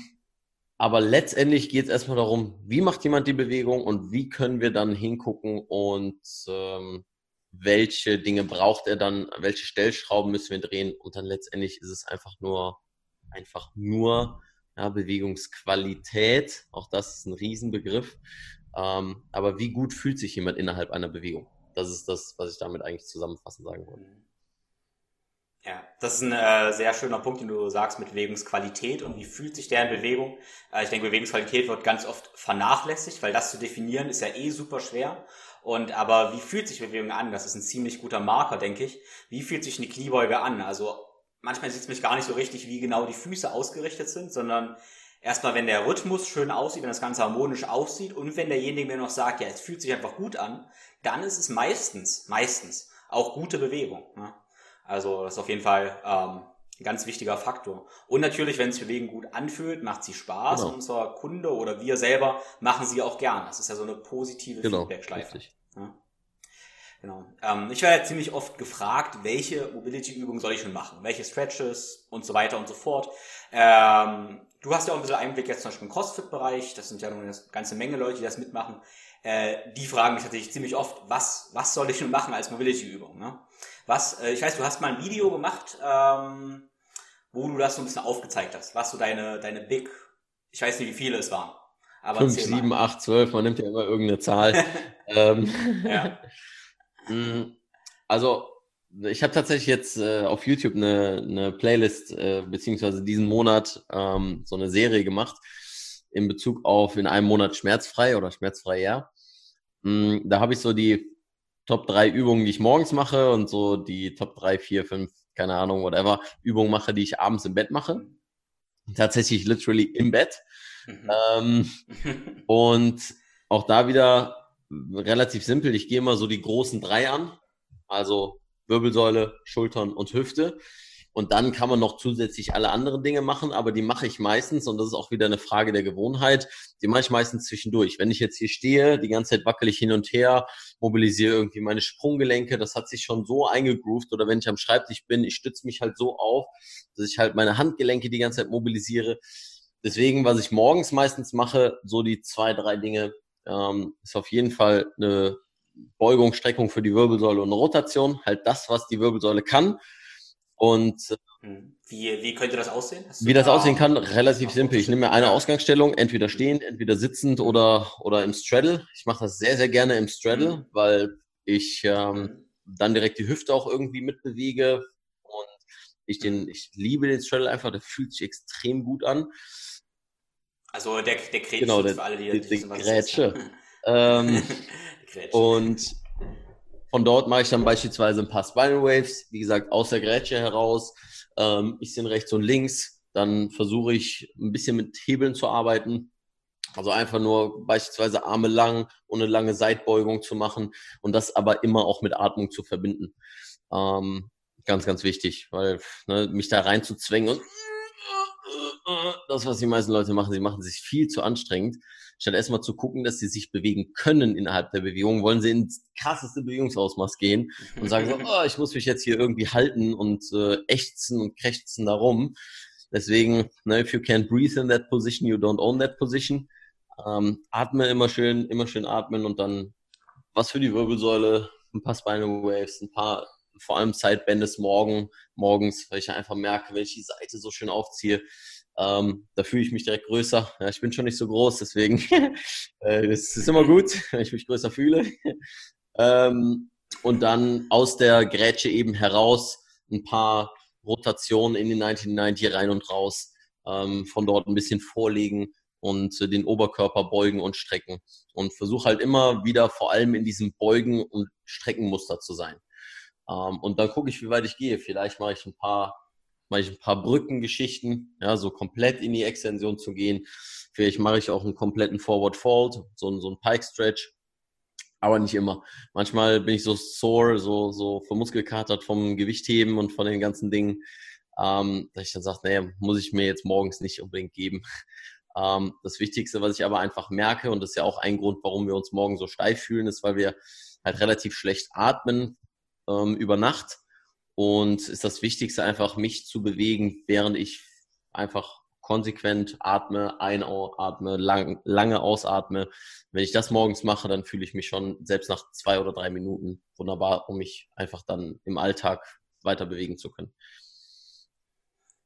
Speaker 1: aber letztendlich geht es erstmal darum, wie macht jemand die Bewegung und wie können wir dann hingucken und ähm, welche Dinge braucht er dann, welche Stellschrauben müssen wir drehen und dann letztendlich ist es einfach nur, einfach nur ja, Bewegungsqualität. Auch das ist ein Riesenbegriff. Ähm, aber wie gut fühlt sich jemand innerhalb einer Bewegung? Das ist das, was ich damit eigentlich zusammenfassend sagen wollte.
Speaker 2: Ja, das ist ein äh, sehr schöner Punkt, den du sagst mit Bewegungsqualität und wie fühlt sich der in Bewegung. Äh, ich denke, Bewegungsqualität wird ganz oft vernachlässigt, weil das zu definieren ist ja eh super schwer. Und aber wie fühlt sich Bewegung an? Das ist ein ziemlich guter Marker, denke ich. Wie fühlt sich eine Kniebeuge an? Also manchmal sieht es mich gar nicht so richtig, wie genau die Füße ausgerichtet sind, sondern erstmal, wenn der Rhythmus schön aussieht, wenn das Ganze harmonisch aussieht und wenn derjenige mir noch sagt, ja, es fühlt sich einfach gut an, dann ist es meistens, meistens auch gute Bewegung. Ne? Also das ist auf jeden Fall ähm, ein ganz wichtiger Faktor. Und natürlich, wenn es Bewegung gut anfühlt, macht sie Spaß. Genau. Unser Kunde oder wir selber machen sie auch gern. Das ist ja so eine positive genau, Feedback-Schleife. Ja. Genau. Ähm, ich werde ziemlich oft gefragt, welche Mobility-Übungen soll ich schon machen? Welche Stretches und so weiter und so fort. Ähm, du hast ja auch ein bisschen Einblick jetzt zum Beispiel im CrossFit-Bereich. Das sind ja eine ganze Menge Leute, die das mitmachen. Äh, die fragen mich tatsächlich ziemlich oft, was, was soll ich schon machen als Mobility-Übung? Ne? Was, äh, ich weiß, du hast mal ein Video gemacht, ähm, wo du das so ein bisschen aufgezeigt hast, was so deine, deine Big, ich weiß nicht, wie viele es waren.
Speaker 1: Aber 5, 7, 8, 12, man nimmt ja immer irgendeine Zahl. ähm, ja. Mm, also, ich habe tatsächlich jetzt äh, auf YouTube eine, eine Playlist, äh, beziehungsweise diesen Monat ähm, so eine Serie gemacht in Bezug auf in einem Monat schmerzfrei oder schmerzfrei ja. Mm, da habe ich so die Top 3 Übungen, die ich morgens mache und so die Top 3, 4, 5, keine Ahnung, whatever, Übungen mache, die ich abends im Bett mache. Tatsächlich literally im Bett. Mhm. Ähm, und auch da wieder relativ simpel. Ich gehe immer so die großen drei an. Also Wirbelsäule, Schultern und Hüfte. Und dann kann man noch zusätzlich alle anderen Dinge machen, aber die mache ich meistens, und das ist auch wieder eine Frage der Gewohnheit, die mache ich meistens zwischendurch. Wenn ich jetzt hier stehe, die ganze Zeit wackel ich hin und her, mobilisiere irgendwie meine Sprunggelenke, das hat sich schon so eingegroovt, oder wenn ich am Schreibtisch bin, ich stütze mich halt so auf, dass ich halt meine Handgelenke die ganze Zeit mobilisiere. Deswegen, was ich morgens meistens mache, so die zwei, drei Dinge, ähm, ist auf jeden Fall eine Beugung, Streckung für die Wirbelsäule und eine Rotation, halt das, was die Wirbelsäule kann. Und
Speaker 2: hm. wie, wie könnte das aussehen?
Speaker 1: Wie das aussehen kann, relativ simpel. Ich nehme mir eine Ausgangsstellung, entweder stehend, entweder sitzend oder, oder im Straddle. Ich mache das sehr, sehr gerne im Straddle, mhm. weil ich ähm, hm. dann direkt die Hüfte auch irgendwie mitbewege und ich den, ich liebe den Straddle einfach, der fühlt sich extrem gut an.
Speaker 2: Also der, der Grätsche
Speaker 1: genau, der, für alle, die, die, die, die Grätsche. ähm, Grätsche. Und von dort mache ich dann beispielsweise ein paar Spiral Waves, wie gesagt, aus der Grätsche heraus, ähm, bisschen rechts und links. Dann versuche ich ein bisschen mit Hebeln zu arbeiten. Also einfach nur beispielsweise Arme lang und eine lange Seitbeugung zu machen und das aber immer auch mit Atmung zu verbinden. Ähm, ganz, ganz wichtig, weil ne, mich da reinzuzwängen und das, was die meisten Leute machen, sie machen sich viel zu anstrengend. Statt erstmal zu gucken, dass sie sich bewegen können innerhalb der Bewegung, wollen sie ins krasseste Bewegungsausmaß gehen und sagen so, oh, ich muss mich jetzt hier irgendwie halten und äh, ächzen und krächzen darum. Deswegen, ne, if you can't breathe in that position, you don't own that position. Ähm, atme immer schön, immer schön atmen und dann was für die Wirbelsäule, ein paar Spinal Waves, ein paar vor allem Sidebandes morgen, morgens, weil ich einfach merke, wenn ich die Seite so schön aufziehe, ähm, da fühle ich mich direkt größer. Ja, ich bin schon nicht so groß, deswegen äh, es ist immer gut, wenn ich mich größer fühle. ähm, und dann aus der Grätsche eben heraus ein paar Rotationen in die 1990 rein und raus. Ähm, von dort ein bisschen vorlegen und äh, den Oberkörper beugen und strecken. Und versuche halt immer wieder vor allem in diesem Beugen- und Streckenmuster zu sein. Ähm, und dann gucke ich, wie weit ich gehe. Vielleicht mache ich ein paar mache ich ein paar Brückengeschichten, ja, so komplett in die Extension zu gehen. Vielleicht mache ich auch einen kompletten Forward Fold, so, so einen Pike Stretch. Aber nicht immer. Manchmal bin ich so sore, so, so vermuskelkatert vom Gewichtheben und von den ganzen Dingen, ähm, dass ich dann sage, naja, muss ich mir jetzt morgens nicht unbedingt geben. Ähm, das Wichtigste, was ich aber einfach merke, und das ist ja auch ein Grund, warum wir uns morgen so steif fühlen, ist, weil wir halt relativ schlecht atmen ähm, über Nacht und ist das Wichtigste einfach, mich zu bewegen, während ich einfach konsequent atme, einatme, lang, lange ausatme. Wenn ich das morgens mache, dann fühle ich mich schon selbst nach zwei oder drei Minuten wunderbar, um mich einfach dann im Alltag weiter bewegen zu können.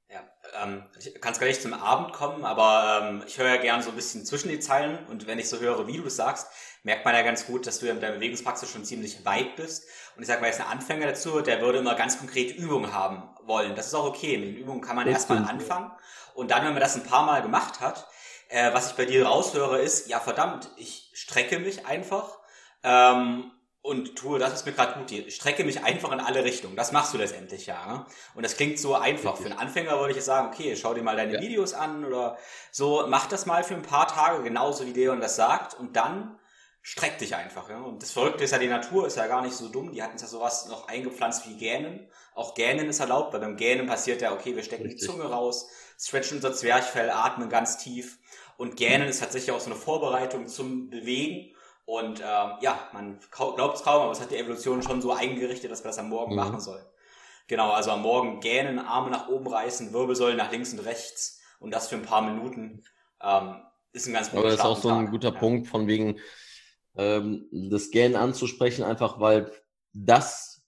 Speaker 2: Ja, ähm, ich kann es gar nicht zum Abend kommen, aber ähm, ich höre ja gerne so ein bisschen zwischen die Zeilen und wenn ich so höre, wie du es sagst, merkt man ja ganz gut, dass du ja mit deiner Bewegungspraxis schon ziemlich weit bist. Und ich sage mal, jetzt ein Anfänger dazu, der würde immer ganz konkrete Übungen haben wollen. Das ist auch okay. Mit den Übungen kann man erstmal anfangen. Und dann, wenn man das ein paar Mal gemacht hat, äh, was ich bei dir raushöre, ist, ja verdammt, ich strecke mich einfach ähm, und tue das, was mir gerade gut geht. Ich strecke mich einfach in alle Richtungen. Das machst du letztendlich ja. Ne? Und das klingt so einfach. Für einen Anfänger würde ich jetzt sagen, okay, schau dir mal deine ja. Videos an oder so, mach das mal für ein paar Tage, genauso wie Leon das sagt. Und dann streck dich einfach. Ja? Und das Verrückte ist ja, die Natur ist ja gar nicht so dumm. Die hatten ja sowas noch eingepflanzt wie Gähnen. Auch Gähnen ist erlaubt, weil beim Gähnen passiert ja, okay, wir stecken Richtig. die Zunge raus, stretchen unser Zwerchfell, atmen ganz tief. Und Gähnen ist tatsächlich auch so eine Vorbereitung zum Bewegen. Und ähm, ja, man glaubt es kaum, aber es hat die Evolution schon so eingerichtet, dass wir das am Morgen mhm. machen sollen. Genau, also am Morgen gähnen, Arme nach oben reißen, Wirbelsäule nach links und rechts und das für ein paar Minuten ähm, ist ein ganz
Speaker 1: guter Aber das ist auch so ein guter ja. Punkt von wegen, ähm, das Gähnen anzusprechen, einfach weil das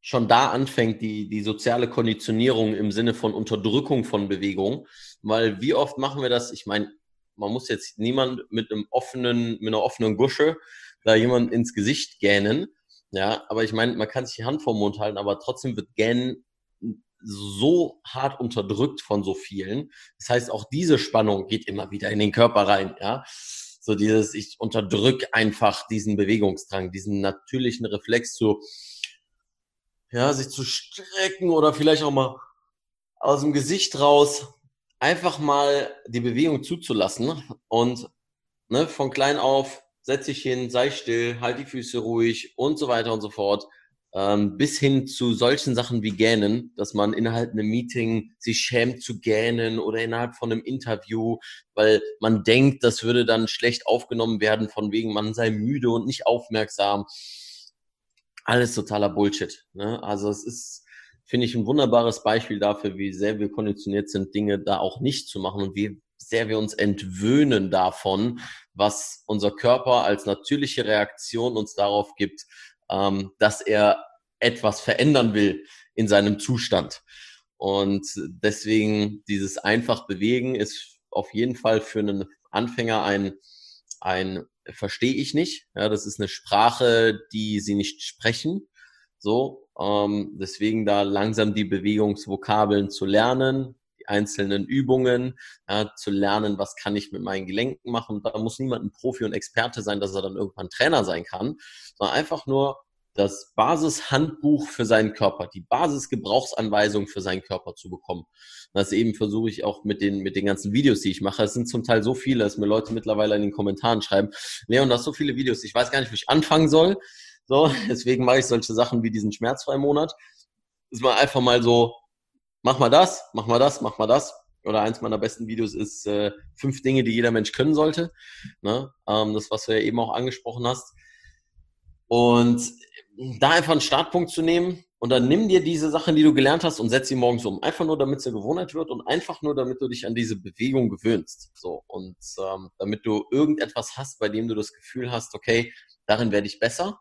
Speaker 1: schon da anfängt, die, die soziale Konditionierung im Sinne von Unterdrückung von Bewegung. Weil wie oft machen wir das? Ich meine, man muss jetzt niemand mit einem offenen, mit einer offenen Gusche da jemand ins Gesicht gähnen. Ja, aber ich meine, man kann sich die Hand den Mund halten, aber trotzdem wird Gähnen so hart unterdrückt von so vielen. Das heißt, auch diese Spannung geht immer wieder in den Körper rein, ja. So dieses, ich unterdrück einfach diesen Bewegungsdrang, diesen natürlichen Reflex zu, ja, sich zu strecken oder vielleicht auch mal aus dem Gesicht raus einfach mal die Bewegung zuzulassen und ne, von klein auf setz dich hin, sei still, halt die Füße ruhig und so weiter und so fort. Ähm, bis hin zu solchen Sachen wie Gähnen, dass man innerhalb einem Meeting sich schämt zu gähnen oder innerhalb von einem Interview, weil man denkt, das würde dann schlecht aufgenommen werden, von wegen man sei müde und nicht aufmerksam. Alles totaler Bullshit. Ne? Also es ist, finde ich, ein wunderbares Beispiel dafür, wie sehr wir konditioniert sind, Dinge da auch nicht zu machen und wie sehr wir uns entwöhnen davon, was unser Körper als natürliche Reaktion uns darauf gibt, ähm, dass er etwas verändern will in seinem Zustand. Und deswegen dieses einfach bewegen ist auf jeden Fall für einen Anfänger ein, ein verstehe ich nicht. Ja, das ist eine Sprache, die sie nicht sprechen. So, ähm, deswegen da langsam die Bewegungsvokabeln zu lernen, die einzelnen Übungen, ja, zu lernen, was kann ich mit meinen Gelenken machen. Da muss niemand ein Profi und Experte sein, dass er dann irgendwann Trainer sein kann, sondern einfach nur das Basishandbuch für seinen Körper, die Basisgebrauchsanweisung für seinen Körper zu bekommen. Das eben versuche ich auch mit den, mit den ganzen Videos, die ich mache. Es sind zum Teil so viele, dass mir Leute mittlerweile in den Kommentaren schreiben, Leon, du hast so viele Videos, ich weiß gar nicht, wo ich anfangen soll. So, deswegen mache ich solche Sachen wie diesen Schmerzfrei-Monat. Ist mal einfach mal so, mach mal das, mach mal das, mach mal das. Oder eins meiner besten Videos ist äh, fünf Dinge, die jeder Mensch können sollte. Ne? Ähm, das, was du ja eben auch angesprochen hast. Und da einfach einen Startpunkt zu nehmen und dann nimm dir diese Sachen, die du gelernt hast und setz sie morgens um. Einfach nur, damit es eine Gewohnheit wird und einfach nur, damit du dich an diese Bewegung gewöhnst. So und ähm, damit du irgendetwas hast, bei dem du das Gefühl hast, okay, darin werde ich besser.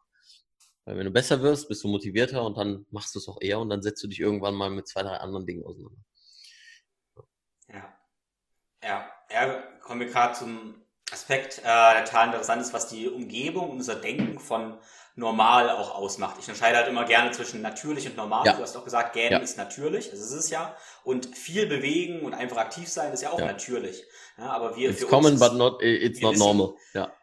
Speaker 1: Weil wenn du besser wirst, bist du motivierter und dann machst du es auch eher und dann setzt du dich irgendwann mal mit zwei, drei anderen Dingen auseinander.
Speaker 2: Ja. Ja, ja kommen wir gerade zum Aspekt, äh, der total interessant ist, was die Umgebung, unser Denken von normal auch ausmacht. Ich unterscheide halt immer gerne zwischen natürlich und normal. Ja. Du hast auch gesagt, Gähnen ja. ist natürlich, das ist es ja. Und viel bewegen und einfach aktiv sein ist ja auch ja. natürlich. Aber wir
Speaker 1: it's common, uns but not, it's not wissen, normal. Ja.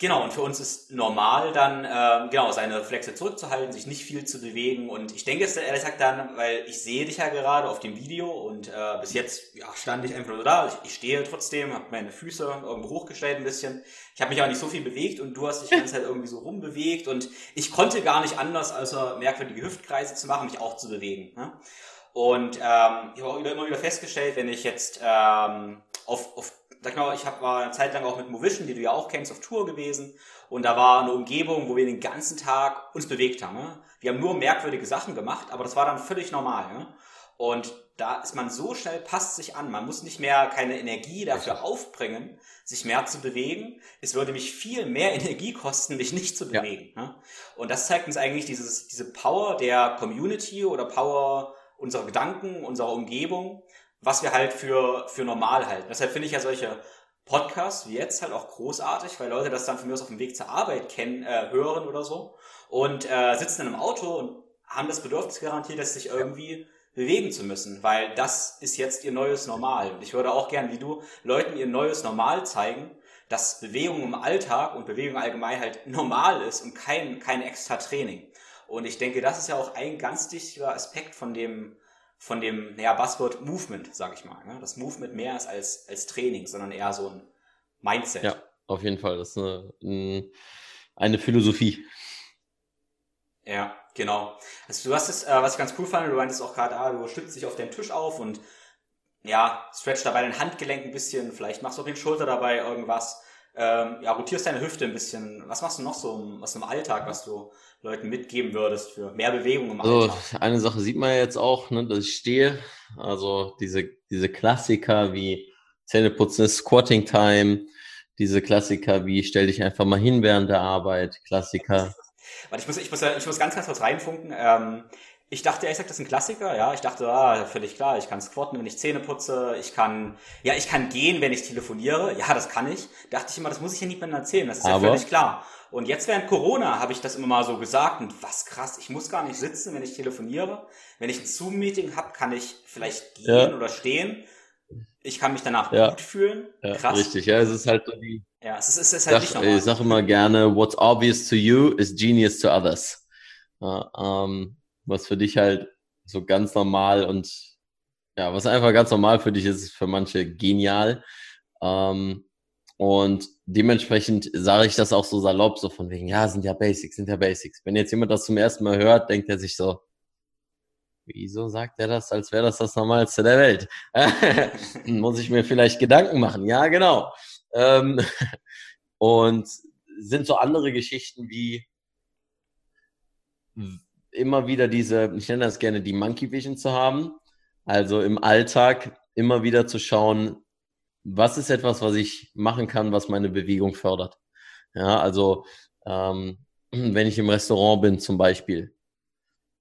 Speaker 2: Genau, und für uns ist normal dann, äh, genau, seine Reflexe zurückzuhalten, sich nicht viel zu bewegen. Und ich denke es ehrlich gesagt dann, weil ich sehe dich ja gerade auf dem Video und äh, bis jetzt ja, stand ich einfach nur da. Ich, ich stehe trotzdem, habe meine Füße irgendwo hochgestellt ein bisschen. Ich habe mich aber nicht so viel bewegt und du hast dich die ganze Zeit irgendwie so rumbewegt. Und ich konnte gar nicht anders, als merkwürdige Hüftkreise zu machen, mich auch zu bewegen. Ne? Und ähm, ich habe auch immer wieder festgestellt, wenn ich jetzt ähm, auf, auf sag mal, ich hab, war eine Zeit lang auch mit Movision, die du ja auch kennst, auf Tour gewesen. Und da war eine Umgebung, wo wir den ganzen Tag uns bewegt haben. Ne? Wir haben nur merkwürdige Sachen gemacht, aber das war dann völlig normal. Ne? Und da ist man so schnell, passt sich an. Man muss nicht mehr keine Energie dafür aufbringen, sich mehr zu bewegen. Es würde mich viel mehr Energie kosten, mich nicht zu bewegen. Ja. Ne? Und das zeigt uns eigentlich dieses, diese Power der Community oder Power unserer Gedanken, unserer Umgebung, was wir halt für, für normal halten. Deshalb finde ich ja solche Podcasts wie jetzt halt auch großartig, weil Leute das dann von mir aus auf dem Weg zur Arbeit kennen, äh, hören oder so und äh, sitzen in einem Auto und haben das Bedürfnis garantiert, dass sich irgendwie bewegen zu müssen, weil das ist jetzt ihr neues Normal. Und ich würde auch gern, wie du, Leuten ihr neues Normal zeigen, dass Bewegung im Alltag und Bewegung allgemein halt normal ist und kein, kein extra Training. Und ich denke, das ist ja auch ein ganz wichtiger Aspekt von dem, von dem naja, Buzzword Movement, sage ich mal. Ne? Das Movement mehr ist als, als Training, sondern eher so ein Mindset.
Speaker 1: Ja, auf jeden Fall. Das ist eine, eine Philosophie.
Speaker 2: Ja, genau. Also du hast es, äh, was ich ganz cool fand, du meintest auch gerade, ah, du stützt dich auf den Tisch auf und ja, stretch dabei dein Handgelenk ein bisschen, vielleicht machst du auf den Schulter dabei irgendwas ähm, ja, rotierst deine Hüfte ein bisschen. Was machst du noch so was im Alltag, was du Leuten mitgeben würdest für mehr Bewegung im
Speaker 1: Alltag? So, eine Sache sieht man ja jetzt auch, ne, dass ich stehe. Also diese, diese Klassiker wie Zähneputzen ist Squatting Time, diese Klassiker wie stell dich einfach mal hin während der Arbeit, Klassiker.
Speaker 2: Warte, ich muss, ich muss, ich muss ganz, ganz kurz reinfunken. Ähm, ich dachte ehrlich gesagt, das ist ein Klassiker, ja. Ich dachte, ah, völlig klar, ich kann squatten, wenn ich Zähne putze, ich kann, ja, ich kann gehen, wenn ich telefoniere, ja, das kann ich. Dachte ich immer, das muss ich ja niemandem erzählen, das ist Aber ja völlig klar. Und jetzt während Corona habe ich das immer mal so gesagt und was krass, ich muss gar nicht sitzen, wenn ich telefoniere. Wenn ich ein Zoom-Meeting habe, kann ich vielleicht gehen ja. oder stehen. Ich kann mich danach ja. gut fühlen.
Speaker 1: Ja, krass. Richtig, ja, es ist halt so die.
Speaker 2: Ja, es ist, es ist halt
Speaker 1: sag, nicht normal. Ich sage immer gerne, what's obvious to you is genius to others. Uh, um, was für dich halt so ganz normal und ja, was einfach ganz normal für dich ist, ist für manche genial. Ähm, Und dementsprechend sage ich das auch so salopp, so von wegen, ja, sind ja Basics, sind ja Basics. Wenn jetzt jemand das zum ersten Mal hört, denkt er sich so, wieso sagt er das, als wäre das das Normalste der Welt? Muss ich mir vielleicht Gedanken machen? Ja, genau. Ähm, und sind so andere Geschichten wie immer wieder diese, ich nenne das gerne die Monkey Vision zu haben. Also im Alltag immer wieder zu schauen, was ist etwas, was ich machen kann, was meine Bewegung fördert. Ja, also ähm, wenn ich im Restaurant bin zum Beispiel,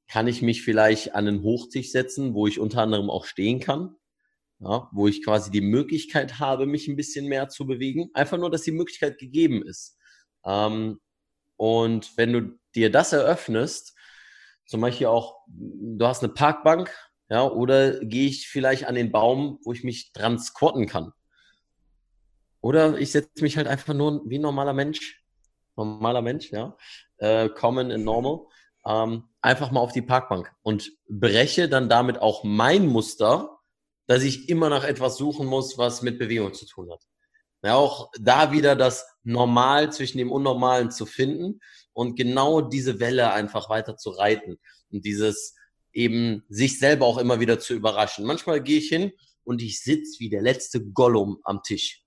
Speaker 1: kann ich mich vielleicht an einen Hochtisch setzen, wo ich unter anderem auch stehen kann, ja, wo ich quasi die Möglichkeit habe, mich ein bisschen mehr zu bewegen. Einfach nur, dass die Möglichkeit gegeben ist. Ähm, und wenn du dir das eröffnest, zum Beispiel auch, du hast eine Parkbank, ja, oder gehe ich vielleicht an den Baum, wo ich mich dran squatten kann. Oder ich setze mich halt einfach nur wie ein normaler Mensch, normaler Mensch, ja, äh, common and normal, ähm, einfach mal auf die Parkbank und breche dann damit auch mein Muster, dass ich immer nach etwas suchen muss, was mit Bewegung zu tun hat. Ja, auch da wieder das Normal zwischen dem Unnormalen zu finden und genau diese Welle einfach weiter zu reiten und dieses eben sich selber auch immer wieder zu überraschen. Manchmal gehe ich hin und ich sitze wie der letzte Gollum am Tisch.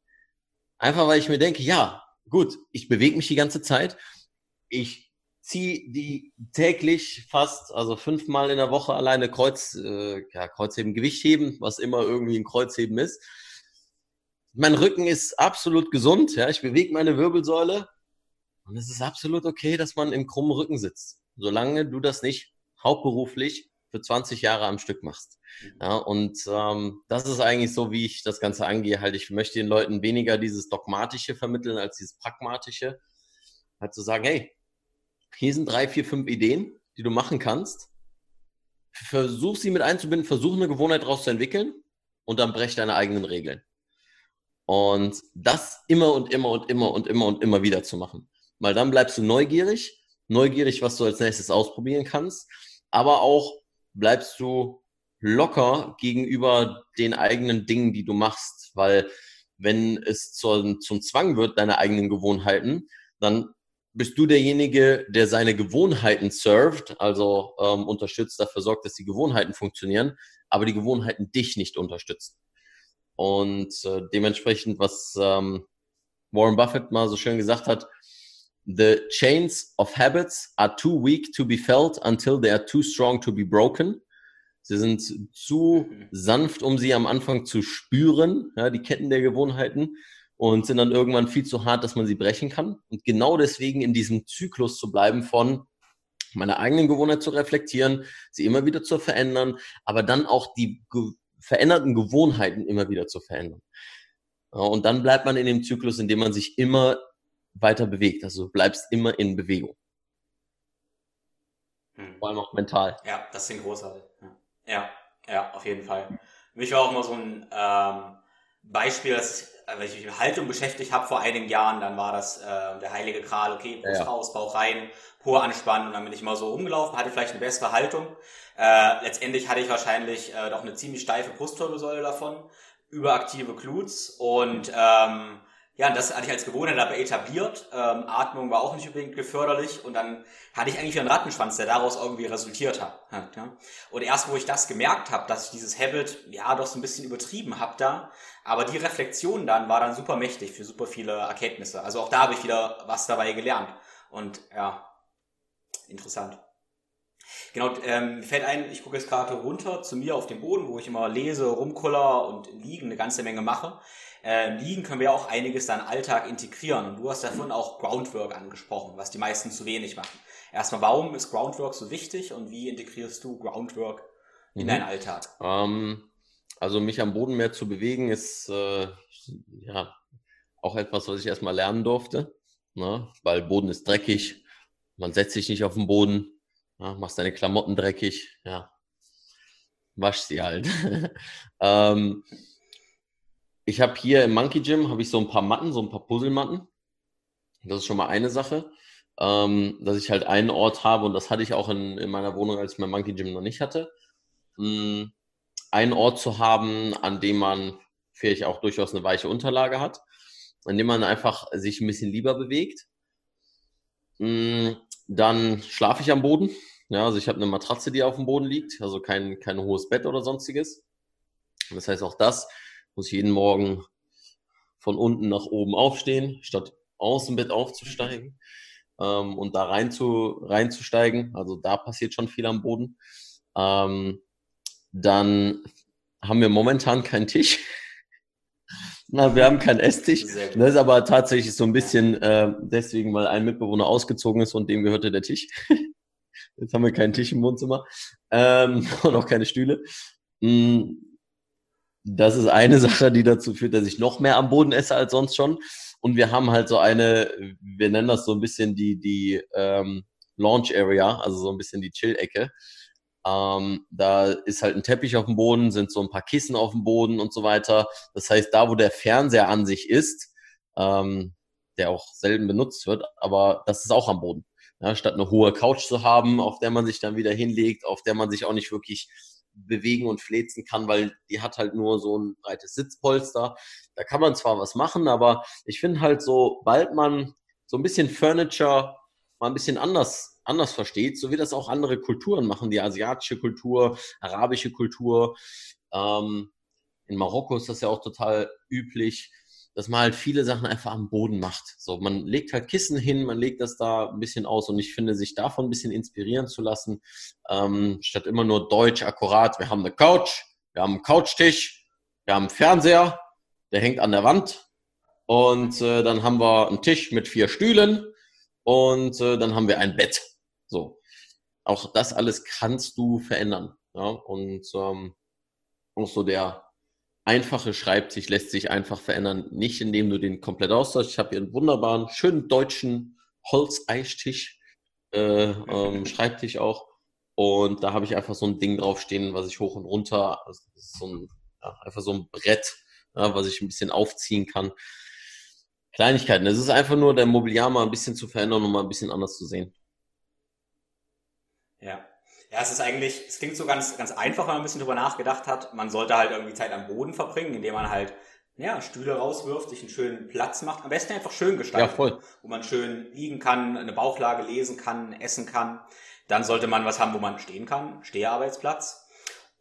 Speaker 1: Einfach weil ich mir denke, ja, gut, ich bewege mich die ganze Zeit. Ich ziehe die täglich fast, also fünfmal in der Woche alleine Kreuz, äh, ja, Kreuzheben, Gewichtheben, was immer irgendwie ein Kreuzheben ist. Mein Rücken ist absolut gesund, ja, ich bewege meine Wirbelsäule und es ist absolut okay, dass man im krummen Rücken sitzt, solange du das nicht hauptberuflich für 20 Jahre am Stück machst. Mhm. Ja, und ähm, das ist eigentlich so, wie ich das Ganze angehe. Halt, ich möchte den Leuten weniger dieses Dogmatische vermitteln als dieses Pragmatische. Halt zu sagen, hey, hier sind drei, vier, fünf Ideen, die du machen kannst. Versuch sie mit einzubinden, versuch eine Gewohnheit daraus zu entwickeln und dann brech deine eigenen Regeln. Und das immer und immer und immer und immer und immer wieder zu machen. Weil dann bleibst du neugierig, neugierig, was du als nächstes ausprobieren kannst, aber auch bleibst du locker gegenüber den eigenen Dingen, die du machst, weil wenn es zur, zum Zwang wird, deine eigenen Gewohnheiten, dann bist du derjenige, der seine Gewohnheiten served, also ähm, unterstützt, dafür sorgt, dass die Gewohnheiten funktionieren, aber die Gewohnheiten dich nicht unterstützen. Und äh, dementsprechend, was ähm, Warren Buffett mal so schön gesagt hat, The chains of habits are too weak to be felt until they are too strong to be broken. Sie sind zu mhm. sanft, um sie am Anfang zu spüren, ja, die Ketten der Gewohnheiten, und sind dann irgendwann viel zu hart, dass man sie brechen kann. Und genau deswegen in diesem Zyklus zu bleiben von meiner eigenen Gewohnheit zu reflektieren, sie immer wieder zu verändern, aber dann auch die ge veränderten Gewohnheiten immer wieder zu verändern. Und dann bleibt man in dem Zyklus, in dem man sich immer weiter bewegt. Also du bleibst immer in Bewegung. Hm. Vor allem auch mental.
Speaker 2: Ja, das sind großartig. Ja, ja, auf jeden Fall. Mich war auch immer so ein ähm, Beispiel, dass ich, äh, wenn ich mich mit Haltung beschäftigt habe vor einigen Jahren, dann war das äh, der heilige Kral, okay, Brust ja. raus, Bauch rein, Po anspannen und dann bin ich mal so rumgelaufen, hatte vielleicht eine bessere Haltung. Äh, letztendlich hatte ich wahrscheinlich äh, doch eine ziemlich steife Brustwirbelsäule davon, überaktive Glutes und ähm, ja, das hatte ich als Gewohnheit dabei etabliert. Ähm, Atmung war auch nicht unbedingt geförderlich und dann hatte ich eigentlich einen Rattenschwanz, der daraus irgendwie resultiert hat. Ja. Und erst wo ich das gemerkt habe, dass ich dieses Habit ja doch so ein bisschen übertrieben habe da, aber die Reflexion dann war dann super mächtig für super viele Erkenntnisse. Also auch da habe ich wieder was dabei gelernt. Und ja, interessant. Genau, ähm, fällt ein, ich gucke jetzt gerade runter zu mir auf den Boden, wo ich immer lese, rumkuller und liegen eine ganze Menge mache äh, liegen, können wir auch einiges dann Alltag integrieren. Und du hast davon auch Groundwork angesprochen, was die meisten zu wenig machen. Erstmal, warum ist Groundwork so wichtig und wie integrierst du Groundwork in mhm. deinen Alltag?
Speaker 1: Ähm, also mich am Boden mehr zu bewegen ist äh, ja auch etwas, was ich erstmal lernen durfte, ne? weil Boden ist dreckig, man setzt sich nicht auf den Boden, ja, machst deine Klamotten dreckig, ja, wasch sie halt. ähm, ich habe hier im Monkey Gym habe ich so ein paar Matten, so ein paar Puzzlematten. Das ist schon mal eine Sache, ähm, dass ich halt einen Ort habe und das hatte ich auch in, in meiner Wohnung, als ich mein Monkey Gym noch nicht hatte. Ähm, einen Ort zu haben, an dem man vielleicht auch durchaus eine weiche Unterlage hat. indem man einfach sich ein bisschen lieber bewegt. Mm, dann schlafe ich am Boden. Ja, also ich habe eine Matratze, die auf dem Boden liegt, also kein, kein hohes Bett oder sonstiges. Das heißt, auch das muss jeden Morgen von unten nach oben aufstehen, statt aus dem Bett aufzusteigen ähm, und da rein zu, reinzusteigen. Also da passiert schon viel am Boden. Ähm, dann haben wir momentan keinen Tisch. Na, wir haben keinen Esstisch. Das ist aber tatsächlich so ein bisschen äh, deswegen, weil ein Mitbewohner ausgezogen ist und dem gehörte der Tisch. Jetzt haben wir keinen Tisch im Wohnzimmer ähm, und auch keine Stühle. Mm, das ist eine Sache, die dazu führt, dass ich noch mehr am Boden esse als sonst schon. Und wir haben halt so eine, wir nennen das so ein bisschen die, die ähm, Launch Area, also so ein bisschen die Chill-Ecke. Ähm, da ist halt ein Teppich auf dem Boden, sind so ein paar Kissen auf dem Boden und so weiter. Das heißt, da wo der Fernseher an sich ist, ähm, der auch selten benutzt wird, aber das ist auch am Boden. Ja, statt eine hohe Couch zu haben, auf der man sich dann wieder hinlegt, auf der man sich auch nicht wirklich bewegen und flezen kann, weil die hat halt nur so ein breites Sitzpolster. Da kann man zwar was machen, aber ich finde halt so, bald man so ein bisschen Furniture mal ein bisschen anders anders versteht, so wie das auch andere Kulturen machen, die asiatische Kultur, arabische Kultur. Ähm, in Marokko ist das ja auch total üblich, dass man halt viele Sachen einfach am Boden macht. So, man legt halt Kissen hin, man legt das da ein bisschen aus und ich finde, sich davon ein bisschen inspirieren zu lassen, ähm, statt immer nur deutsch akkurat. Wir haben eine Couch, wir haben einen Couchtisch, wir haben einen Fernseher, der hängt an der Wand und äh, dann haben wir einen Tisch mit vier Stühlen und äh, dann haben wir ein Bett. So. Auch das alles kannst du verändern. Ja? Und ähm, auch so der einfache Schreibtisch lässt sich einfach verändern, nicht indem du den komplett austauschst. Ich habe hier einen wunderbaren, schönen deutschen Holzeistisch, äh, ähm, Schreibtisch auch. Und da habe ich einfach so ein Ding draufstehen, was ich hoch und runter, also so ein, ja, einfach so ein Brett, ja, was ich ein bisschen aufziehen kann. Kleinigkeiten. Es ist einfach nur der Mobiliar mal ein bisschen zu verändern und mal ein bisschen anders zu sehen.
Speaker 2: Ja. Ja, es ist eigentlich, es klingt so ganz, ganz einfach, wenn man ein bisschen drüber nachgedacht hat. Man sollte halt irgendwie Zeit am Boden verbringen, indem man halt, ja, Stühle rauswirft, sich einen schönen Platz macht. Am besten einfach schön gestalten. Ja, voll. Wo man schön liegen kann, eine Bauchlage lesen kann, essen kann. Dann sollte man was haben, wo man stehen kann. Steharbeitsplatz.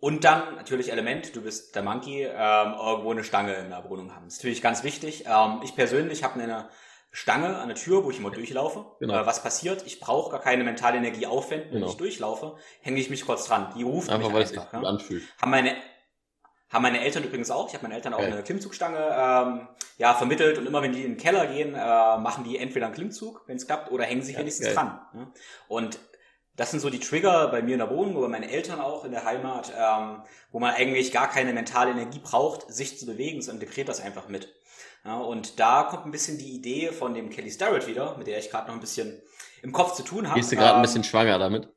Speaker 2: Und dann natürlich Element, du bist der Monkey, ähm, irgendwo eine Stange in der Wohnung haben. Das ist natürlich ganz wichtig. Ähm, ich persönlich habe eine Stange an der Tür, wo ich immer durchlaufe. Genau. Äh, was passiert? Ich brauche gar keine mentale Energie aufwenden, wenn genau. ich durchlaufe, hänge ich mich kurz dran. Die ruft einfach, mich weil einfach. Es ja. anfühlt. Haben meine haben meine Eltern übrigens auch. Ich habe meinen Eltern auch okay. eine Klimmzugstange ähm, ja, vermittelt und immer wenn die in den Keller gehen, äh, machen die entweder einen Klimmzug, wenn es klappt, oder hängen sich ja, wenigstens geil. dran. Ne? Und das sind so die Trigger bei mir in der Wohnung, oder meine Eltern auch in der Heimat, ähm, wo man eigentlich gar keine mentale Energie braucht, sich zu bewegen, so integriert das einfach mit. Ja, und da kommt ein bisschen die Idee von dem Kelly Starrett wieder, mit der ich gerade noch ein bisschen im Kopf zu tun habe.
Speaker 1: Bist du gerade ähm, ein bisschen schwanger damit?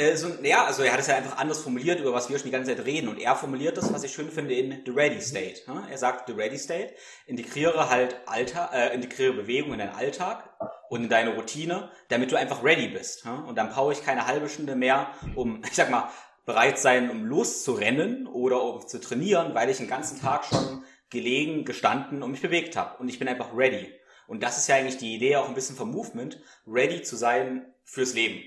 Speaker 2: Äh, so, ja, also er hat es ja einfach anders formuliert, über was wir schon die ganze Zeit reden. Und er formuliert das, was ich schön finde, in The Ready State. Ja, er sagt, The Ready State, integriere halt Alter, äh, integriere Bewegung in deinen Alltag und in deine Routine, damit du einfach ready bist. Ja? Und dann brauche ich keine halbe Stunde mehr, um, ich sag mal, bereit sein, um loszurennen oder um zu trainieren, weil ich den ganzen Tag schon gelegen, gestanden und mich bewegt habe. Und ich bin einfach ready. Und das ist ja eigentlich die Idee auch ein bisschen vom Movement, ready zu sein fürs Leben.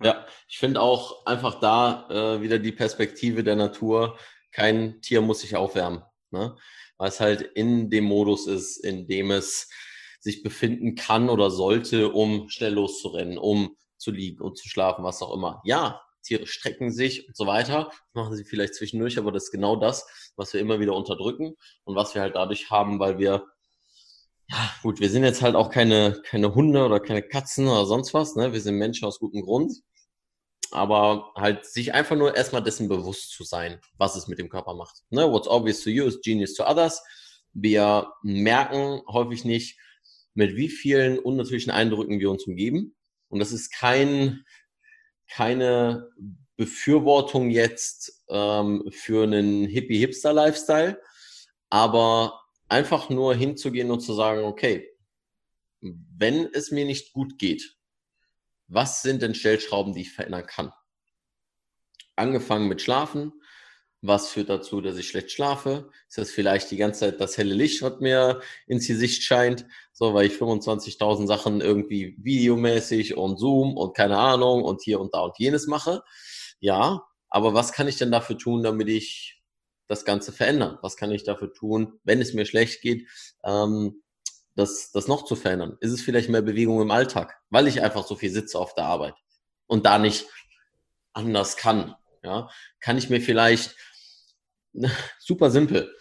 Speaker 1: Ja, ich finde auch einfach da äh, wieder die Perspektive der Natur. Kein Tier muss sich aufwärmen, ne? weil es halt in dem Modus ist, in dem es sich befinden kann oder sollte, um schnell loszurennen, um zu liegen und zu schlafen, was auch immer. Ja, Tiere strecken sich und so weiter. Das machen sie vielleicht zwischendurch, aber das ist genau das, was wir immer wieder unterdrücken und was wir halt dadurch haben, weil wir, ja gut, wir sind jetzt halt auch keine, keine Hunde oder keine Katzen oder sonst was, ne? Wir sind Menschen aus gutem Grund. Aber halt sich einfach nur erstmal dessen bewusst zu sein, was es mit dem Körper macht. Ne? What's obvious to you is genius to others. Wir merken häufig nicht, mit wie vielen unnatürlichen Eindrücken wir uns umgeben. Und das ist kein, keine Befürwortung jetzt ähm, für einen Hippie-Hipster-Lifestyle, aber einfach nur hinzugehen und zu sagen, okay, wenn es mir nicht gut geht, was sind denn Stellschrauben, die ich verändern kann? Angefangen mit Schlafen, Was führt dazu, dass ich schlecht schlafe? Ist das vielleicht die ganze Zeit das helle Licht, was mir ins Gesicht scheint? So, weil ich 25.000 Sachen irgendwie videomäßig und Zoom und keine Ahnung und hier und da und jenes mache. Ja, aber was kann ich denn dafür tun, damit ich das Ganze verändern? Was kann ich dafür tun, wenn es mir schlecht geht, ähm, das, das noch zu verändern? Ist es vielleicht mehr Bewegung im Alltag, weil ich einfach so viel sitze auf der Arbeit und da nicht anders kann? Ja, kann ich mir vielleicht super simpel,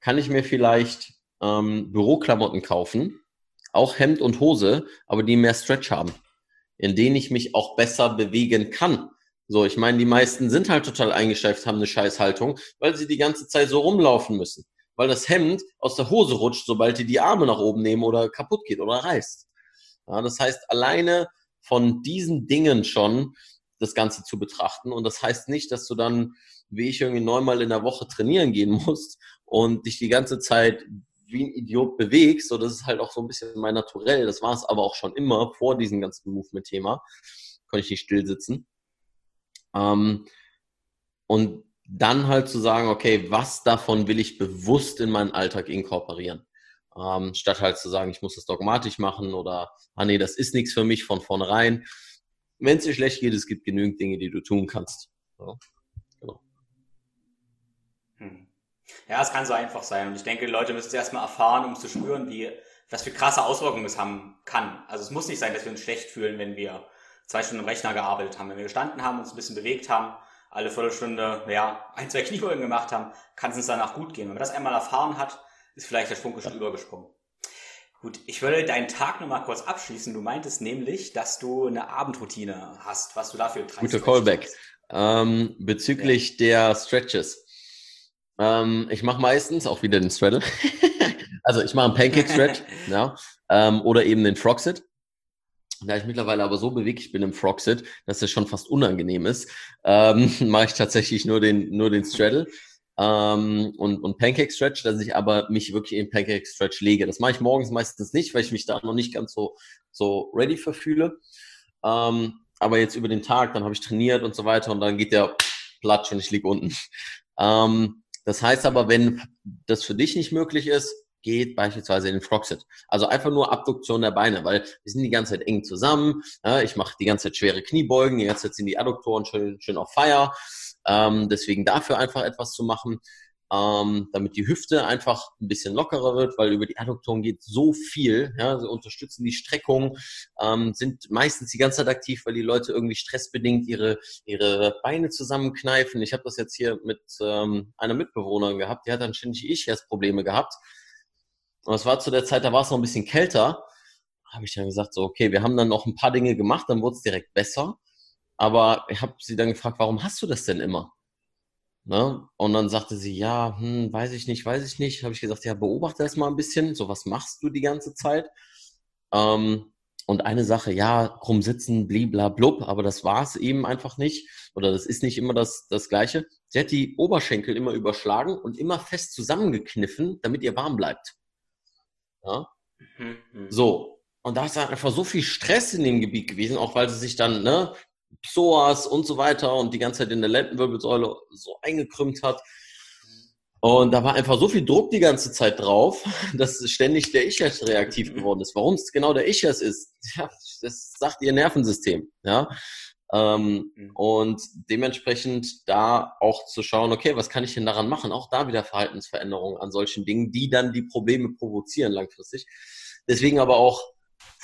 Speaker 1: kann ich mir vielleicht ähm, Büroklamotten kaufen, auch Hemd und Hose, aber die mehr Stretch haben, in denen ich mich auch besser bewegen kann. So, ich meine, die meisten sind halt total eingeschleift, haben eine Scheißhaltung, weil sie die ganze Zeit so rumlaufen müssen. Weil das Hemd aus der Hose rutscht, sobald die die Arme nach oben nehmen oder kaputt geht oder reißt. Ja, das heißt, alleine von diesen Dingen schon das Ganze zu betrachten. Und das heißt nicht, dass du dann, wie ich irgendwie neunmal in der Woche trainieren gehen musst und dich die ganze Zeit wie ein Idiot bewegst. So, das ist halt auch so ein bisschen mein Naturell. Das war es aber auch schon immer vor diesem ganzen Movement-Thema. Konnte ich nicht still sitzen. Ähm, und dann halt zu sagen, okay, was davon will ich bewusst in meinen Alltag inkorporieren? Ähm, statt halt zu sagen, ich muss das dogmatisch machen oder, ah nee, das ist nichts für mich von vornherein. Wenn es dir schlecht geht, es gibt genügend Dinge, die du tun kannst. Ja,
Speaker 2: genau. Hm. Ja, es kann so einfach sein. Und ich denke, Leute müssen es erstmal erfahren, um zu spüren, wie, was für krasse Auswirkungen es haben kann. Also es muss nicht sein, dass wir uns schlecht fühlen, wenn wir zwei Stunden im Rechner gearbeitet haben. Wenn wir gestanden haben, uns ein bisschen bewegt haben, alle Viertelstunde, ja, ein, zwei Kniebeugen gemacht haben, kann es uns danach gut gehen. Wenn man das einmal erfahren hat, ist vielleicht der Funke schon übergesprungen. Gut, ich würde deinen Tag nochmal kurz abschließen. Du meintest nämlich, dass du eine Abendroutine hast, was du dafür
Speaker 1: treibst. Guter Callback. Ähm, bezüglich ja. der Stretches. Ähm, ich mache meistens auch wieder den Straddle. also ich mache einen Pancake Stretch ja, ähm, oder eben den Frog Sit. Da ich mittlerweile aber so beweglich bin im Frogsit, dass es schon fast unangenehm ist, ähm, mache ich tatsächlich nur den, nur den Straddle ähm, und, und Pancake Stretch, dass ich aber mich wirklich in Pancake Stretch lege. Das mache ich morgens meistens nicht, weil ich mich da noch nicht ganz so, so ready verfühle. Ähm, aber jetzt über den Tag, dann habe ich trainiert und so weiter und dann geht der Platsch und ich liege unten. Ähm, das heißt aber, wenn das für dich nicht möglich ist, geht beispielsweise in den Frogsit. Also einfach nur Abduktion der Beine, weil wir sind die ganze Zeit eng zusammen. Ja, ich mache die ganze Zeit schwere Kniebeugen, die ganze Zeit sind die Adduktoren schön, schön auf Feier. Ähm, deswegen dafür einfach etwas zu machen, ähm, damit die Hüfte einfach ein bisschen lockerer wird, weil über die Adduktoren geht so viel. Ja, sie unterstützen die Streckung, ähm, sind meistens die ganze Zeit aktiv, weil die Leute irgendwie stressbedingt ihre, ihre Beine zusammenkneifen. Ich habe das jetzt hier mit ähm, einer Mitbewohnerin gehabt, die hat dann ständig ich erst Probleme gehabt und es war zu der Zeit, da war es noch ein bisschen kälter. Habe ich dann gesagt, so, okay, wir haben dann noch ein paar Dinge gemacht, dann wurde es direkt besser. Aber ich habe sie dann gefragt, warum hast du das denn immer? Ne? Und dann sagte sie, ja, hm, weiß ich nicht, weiß ich nicht. Habe ich gesagt, ja, beobachte das mal ein bisschen. So, was machst du die ganze Zeit? Ähm, und eine Sache, ja, krumm sitzen, blibla blub, aber das war es eben einfach nicht. Oder das ist nicht immer das, das Gleiche. Sie hat die Oberschenkel immer überschlagen und immer fest zusammengekniffen, damit ihr warm bleibt. Ja? Mhm, mhm. So. Und da ist einfach so viel Stress in dem Gebiet gewesen, auch weil sie sich dann, ne, Psoas und so weiter und die ganze Zeit in der Lendenwirbelsäule so eingekrümmt hat. Und da war einfach so viel Druck die ganze Zeit drauf, dass ständig der Ischias reaktiv mhm. geworden ist. Warum es genau der Ischias ist, ja, das sagt ihr Nervensystem. Ja? Ähm, mhm. Und dementsprechend da auch zu schauen, okay, was kann ich denn daran machen? Auch da wieder Verhaltensveränderungen an solchen Dingen, die dann die Probleme provozieren langfristig. Deswegen aber auch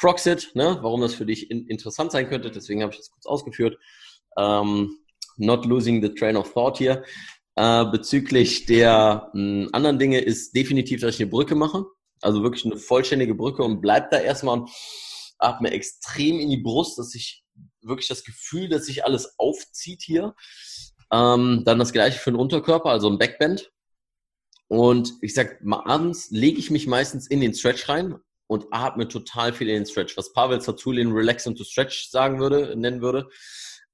Speaker 1: Froxit, ne, warum das für dich in, interessant sein könnte, deswegen habe ich das kurz ausgeführt. Ähm, not losing the train of thought hier. Äh, bezüglich der mh, anderen Dinge ist definitiv, dass ich eine Brücke mache. Also wirklich eine vollständige Brücke und bleib da erstmal und atme extrem in die Brust, dass ich wirklich das Gefühl, dass sich alles aufzieht hier. Ähm, dann das gleiche für den Unterkörper, also ein Backbend. Und ich sag mal, abends lege ich mich meistens in den Stretch rein und atme total viel in den Stretch, was Pavel Zazulin Relax and to Stretch sagen würde, nennen würde,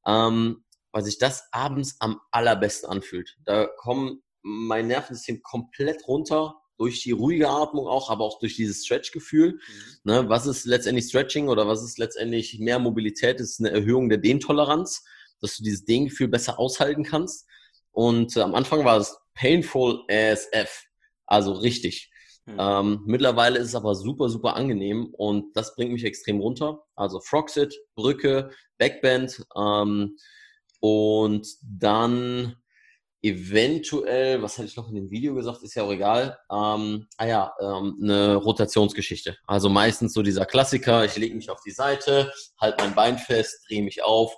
Speaker 1: ähm, weil sich das abends am allerbesten anfühlt. Da kommen mein Nervensystem komplett runter, durch die ruhige Atmung auch, aber auch durch dieses Stretch-Gefühl. Mhm. Ne, was ist letztendlich Stretching oder was ist letztendlich mehr Mobilität? Das ist eine Erhöhung der Dehntoleranz, dass du dieses Dehngefühl besser aushalten kannst. und äh, am Anfang war es painful as F, also richtig. Mhm. Ähm, mittlerweile ist es aber super, super angenehm und das bringt mich extrem runter. Also Froxit, Brücke, Backbend ähm, und dann eventuell, was hatte ich noch in dem Video gesagt, ist ja auch egal, ähm, ah ja, ähm, eine Rotationsgeschichte. Also meistens so dieser Klassiker, ich lege mich auf die Seite, halte mein Bein fest, drehe mich auf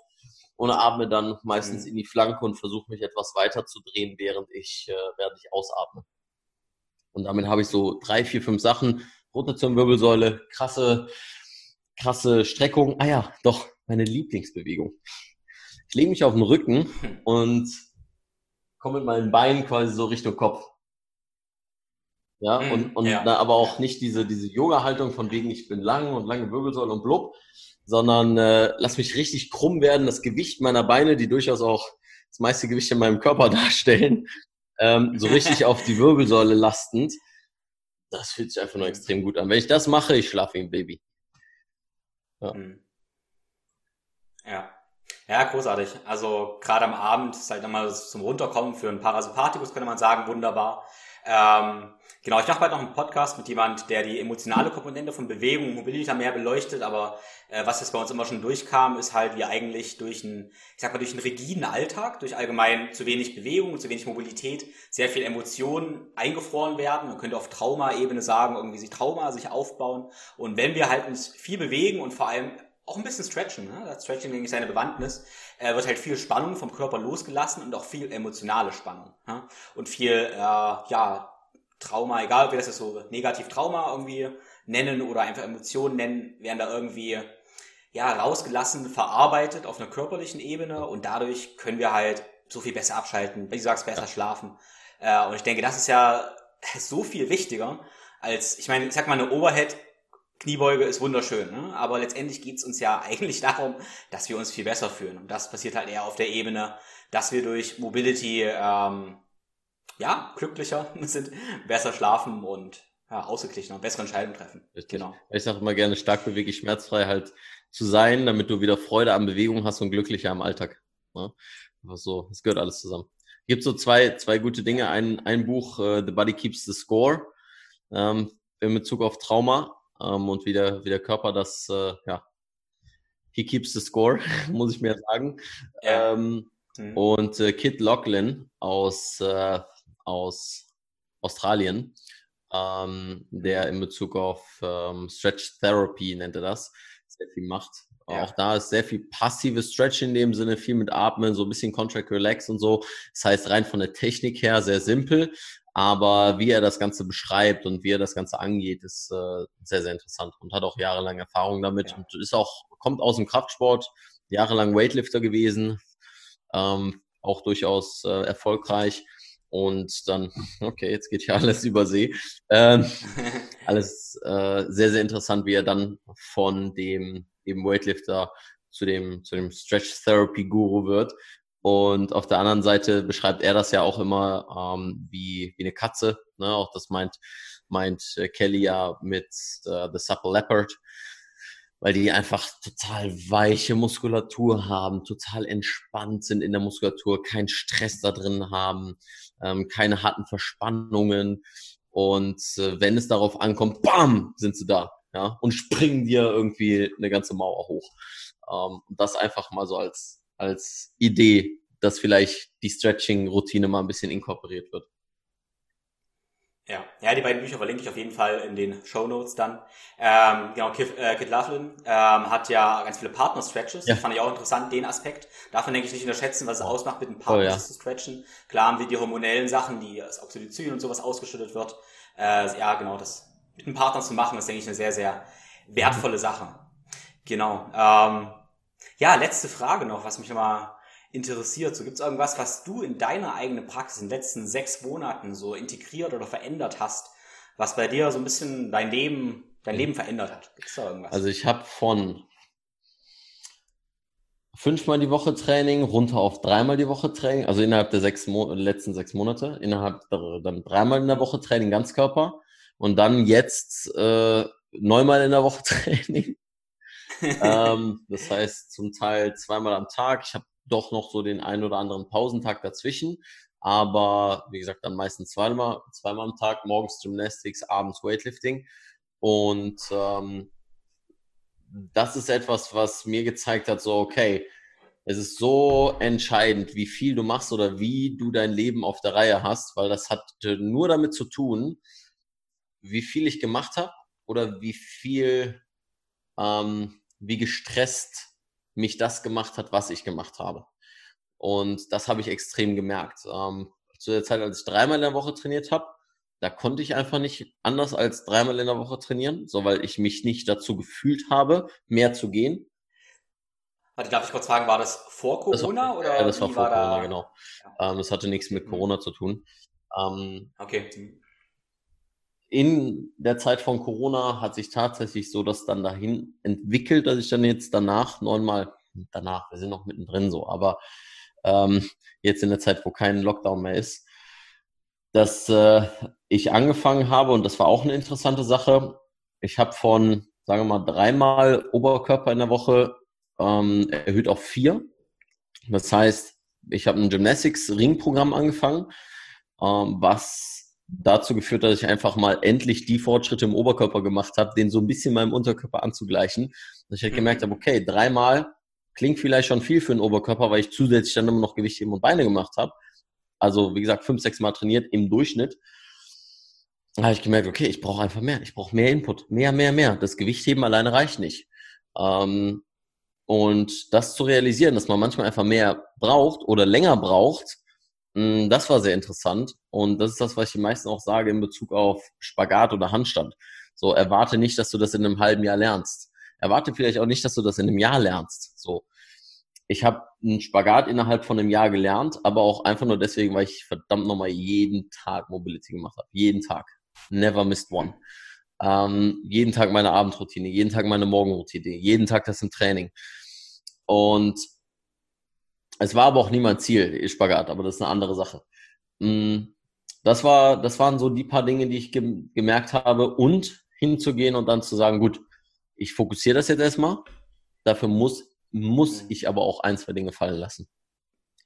Speaker 1: und atme dann meistens mhm. in die Flanke und versuche mich etwas weiter zu drehen, während ich, äh, während ich ausatme. Und damit habe ich so drei, vier, fünf Sachen. Rotation, Wirbelsäule, krasse, krasse Streckung. Ah ja, doch, meine Lieblingsbewegung. Ich lege mich auf den Rücken und komme mit meinen Beinen quasi so Richtung Kopf. Ja, mhm, und, und ja. Da aber auch nicht diese, diese Yoga-Haltung von wegen, ich bin lang und lange Wirbelsäule und blub, sondern äh, lass mich richtig krumm werden, das Gewicht meiner Beine, die durchaus auch das meiste Gewicht in meinem Körper darstellen, ähm, so richtig auf die Wirbelsäule lastend. Das fühlt sich einfach nur extrem gut an. Wenn ich das mache, ich schlafe wie ein Baby.
Speaker 2: Ja. Mhm. ja. Ja, großartig. Also gerade am Abend ist halt nochmal zum Runterkommen für einen Parasympathikus, könnte man sagen, wunderbar. Ähm, genau, ich mache bald noch einen Podcast mit jemand, der die emotionale Komponente von Bewegung und Mobilität mehr beleuchtet, aber äh, was jetzt bei uns immer schon durchkam, ist halt, wie eigentlich durch einen, ich sag mal, durch einen rigiden Alltag, durch allgemein zu wenig Bewegung, zu wenig Mobilität, sehr viel Emotionen eingefroren werden. Man könnte auf Traumaebene sagen, irgendwie sich Trauma sich aufbauen. Und wenn wir halt uns viel bewegen und vor allem auch ein bisschen stretchen, ne? das Stretching denke seine Bewandtnis, äh, wird halt viel Spannung vom Körper losgelassen und auch viel emotionale Spannung. Ne? Und viel, äh, ja, Trauma, egal ob wir das jetzt so negativ Trauma irgendwie nennen oder einfach Emotionen nennen, werden da irgendwie ja, rausgelassen, verarbeitet auf einer körperlichen Ebene und dadurch können wir halt so viel besser abschalten, wie du sagst, besser schlafen. Äh, und ich denke, das ist ja so viel wichtiger als, ich meine, ich sag mal, eine Overhead Kniebeuge ist wunderschön, ne? aber letztendlich geht's uns ja eigentlich darum, dass wir uns viel besser fühlen. Und das passiert halt eher auf der Ebene, dass wir durch Mobility ähm, ja glücklicher sind, besser schlafen und ja, ausgeglichener, bessere Entscheidungen treffen.
Speaker 1: Richtig. Genau. Ich sage immer gerne, stark beweglich, schmerzfrei halt zu sein, damit du wieder Freude an Bewegung hast und glücklicher am Alltag. Ne? so, es gehört alles zusammen. Gibt so zwei, zwei gute Dinge. Ein, ein Buch, uh, The Body Keeps the Score, ähm, in Bezug auf Trauma ähm, und wie der, wie der Körper das, äh, ja, he keeps the score, muss ich mir sagen. Ja. Ähm, mhm. Und äh, Kit Lachlan aus, äh, aus Australien, ähm, der in Bezug auf ähm, Stretch Therapy nennt er das, sehr viel macht. Ja. Auch da ist sehr viel passives Stretch in dem Sinne, viel mit Atmen, so ein bisschen Contract Relax und so. Das heißt, rein von der Technik her sehr simpel, aber wie er das Ganze beschreibt und wie er das Ganze angeht, ist äh, sehr, sehr interessant und hat auch jahrelang Erfahrung damit ja. und ist auch, kommt aus dem Kraftsport, jahrelang Weightlifter gewesen, ähm, auch durchaus äh, erfolgreich. Und dann, okay, jetzt geht ja alles über See. Ähm, alles äh, sehr, sehr interessant, wie er dann von dem eben Weightlifter zu dem, zu dem Stretch Therapy Guru wird. Und auf der anderen Seite beschreibt er das ja auch immer ähm, wie, wie eine Katze. Ne? Auch das meint, meint äh, Kelly ja mit äh, The Supple Leopard, weil die einfach total weiche Muskulatur haben, total entspannt sind in der Muskulatur, keinen Stress da drin haben, ähm, keine harten Verspannungen. Und äh, wenn es darauf ankommt, bam, sind sie da. Ja, und springen dir irgendwie eine ganze Mauer hoch. Ähm, das einfach mal so als als Idee, dass vielleicht die Stretching-Routine mal ein bisschen inkorporiert wird.
Speaker 2: Ja, ja, die beiden Bücher verlinke ich auf jeden Fall in den Show Notes dann. Ähm, genau, Kid, äh, Kid Laughlin ähm, hat ja ganz viele Partner-Stretches. Ja. Fand ich auch interessant, den Aspekt. Davon denke ich nicht unterschätzen, was es ausmacht, mit einem Partner oh, ja. zu stretchen. Klar haben wir die hormonellen Sachen, die das Oxytocin und sowas ausgeschüttet wird. Äh, ja, genau, das mit einem Partner zu machen, ist, denke ich, eine sehr, sehr wertvolle Sache. Genau. Ähm, ja, letzte Frage noch, was mich mal interessiert. So gibt's irgendwas, was du in deiner eigenen Praxis in den letzten sechs Monaten so integriert oder verändert hast, was bei dir so ein bisschen dein Leben, dein Leben verändert hat? Gibt's da irgendwas?
Speaker 1: Also ich habe von fünfmal die Woche Training runter auf dreimal die Woche Training, also innerhalb der sechs Mo letzten sechs Monate, innerhalb der, dann dreimal in der Woche Training Ganzkörper und dann jetzt äh, neunmal in der Woche Training ähm, das heißt zum Teil zweimal am Tag. Ich habe doch noch so den einen oder anderen Pausentag dazwischen. aber wie gesagt, dann meistens zweimal, zweimal am Tag, morgens Gymnastics, abends Weightlifting. Und ähm, das ist etwas, was mir gezeigt hat, so, okay, es ist so entscheidend, wie viel du machst oder wie du dein Leben auf der Reihe hast, weil das hat nur damit zu tun, wie viel ich gemacht habe oder wie viel, ähm, wie gestresst mich das gemacht hat, was ich gemacht habe. Und das habe ich extrem gemerkt. Ähm, zu der Zeit, als ich dreimal in der Woche trainiert habe, da konnte ich einfach nicht anders als dreimal in der Woche trainieren, so weil ich mich nicht dazu gefühlt habe, mehr zu gehen.
Speaker 2: Warte, darf ich kurz fragen, war das vor Corona
Speaker 1: das war,
Speaker 2: oder?
Speaker 1: Ja, das war vor
Speaker 2: war
Speaker 1: Corona,
Speaker 2: da?
Speaker 1: genau. Ja. Ähm, das hatte nichts mit mhm. Corona zu tun.
Speaker 2: Ähm, okay.
Speaker 1: In der Zeit von Corona hat sich tatsächlich so das dann dahin entwickelt, dass ich dann jetzt danach neunmal, danach, wir sind noch mittendrin so, aber ähm, jetzt in der Zeit, wo kein Lockdown mehr ist, dass äh, ich angefangen habe, und das war auch eine interessante Sache, ich habe von, sagen wir mal, dreimal Oberkörper in der Woche ähm, erhöht auf vier. Das heißt, ich habe ein Gymnastics-Ring-Programm angefangen, ähm, was dazu geführt, dass ich einfach mal endlich die Fortschritte im Oberkörper gemacht habe, den so ein bisschen meinem Unterkörper anzugleichen. Dass ich halt gemerkt habe, okay, dreimal klingt vielleicht schon viel für den Oberkörper, weil ich zusätzlich dann immer noch Gewichtheben und Beine gemacht habe. Also wie gesagt, fünf, sechs Mal trainiert im Durchschnitt. Da habe ich gemerkt, okay, ich brauche einfach mehr. Ich brauche mehr Input. Mehr, mehr, mehr. Das Gewichtheben alleine reicht nicht. Ähm, und das zu realisieren, dass man manchmal einfach mehr braucht oder länger braucht, das war sehr interessant. Und das ist das, was ich den meisten auch sage in Bezug auf Spagat oder Handstand. So, erwarte nicht, dass du das in einem halben Jahr lernst. Erwarte vielleicht auch nicht, dass du das in einem Jahr lernst. So, ich habe einen Spagat innerhalb von einem Jahr gelernt, aber auch einfach nur deswegen, weil ich verdammt nochmal jeden Tag Mobility gemacht habe. Jeden Tag. Never missed one. Ähm, jeden Tag meine Abendroutine, jeden Tag meine Morgenroutine, jeden Tag das im Training. Und es war aber auch nie mein Ziel, Spagat, aber das ist eine andere Sache. Mm, das war, das waren so die paar Dinge, die ich ge gemerkt habe und hinzugehen und dann zu sagen, gut, ich fokussiere das jetzt erstmal. Dafür muss, muss mhm. ich aber auch ein, zwei Dinge fallen lassen.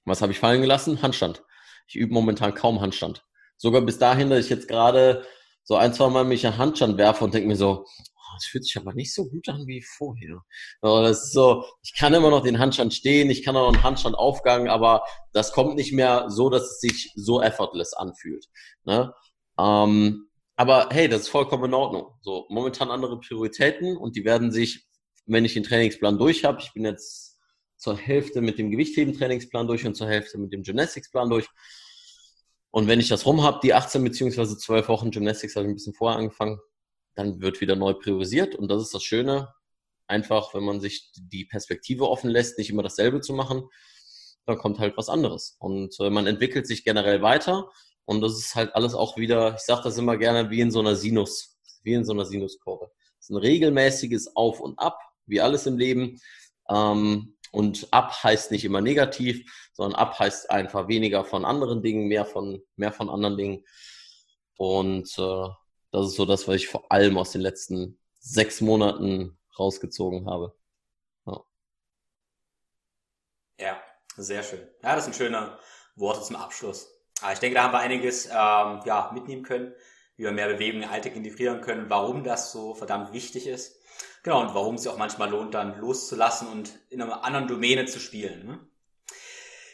Speaker 1: Was habe ich fallen gelassen? Handstand. Ich übe momentan kaum Handstand. Sogar bis dahin, dass ich jetzt gerade so ein, zwei Mal mich an Handstand werfe und denke mir so, oh, das fühlt sich aber nicht so gut an wie vorher. Aber das ist so, ich kann immer noch den Handstand stehen, ich kann auch noch einen Handstand aufgang, aber das kommt nicht mehr so, dass es sich so effortless anfühlt. Ne? Ähm, aber hey, das ist vollkommen in Ordnung. So, momentan andere Prioritäten und die werden sich, wenn ich den Trainingsplan durch habe, ich bin jetzt zur Hälfte mit dem Gewichtheben-Trainingsplan durch und zur Hälfte mit dem Gymnastics-Plan durch. Und wenn ich das rum habe, die 18 beziehungsweise 12 Wochen Gymnastics habe ich ein bisschen vorher angefangen, dann wird wieder neu priorisiert und das ist das Schöne. Einfach, wenn man sich die Perspektive offen lässt, nicht immer dasselbe zu machen, dann kommt halt was anderes. Und äh, man entwickelt sich generell weiter und das ist halt alles auch wieder, ich sage das immer gerne, wie in so einer Sinus, wie in so einer Sinuskurve. Es ist ein regelmäßiges Auf und Ab, wie alles im Leben. Ähm, und ab heißt nicht immer negativ, sondern ab heißt einfach weniger von anderen Dingen, mehr von, mehr von anderen Dingen. Und äh, das ist so das, was ich vor allem aus den letzten sechs Monaten rausgezogen habe.
Speaker 2: Ja, ja sehr schön. Ja, das sind schöne Worte zum Abschluss. Aber ich denke, da haben wir einiges ähm, ja, mitnehmen können, wie wir mehr Bewegung im Alltag integrieren können, warum das so verdammt wichtig ist. Genau, und warum es sich auch manchmal lohnt, dann loszulassen und in einer anderen Domäne zu spielen. Ne?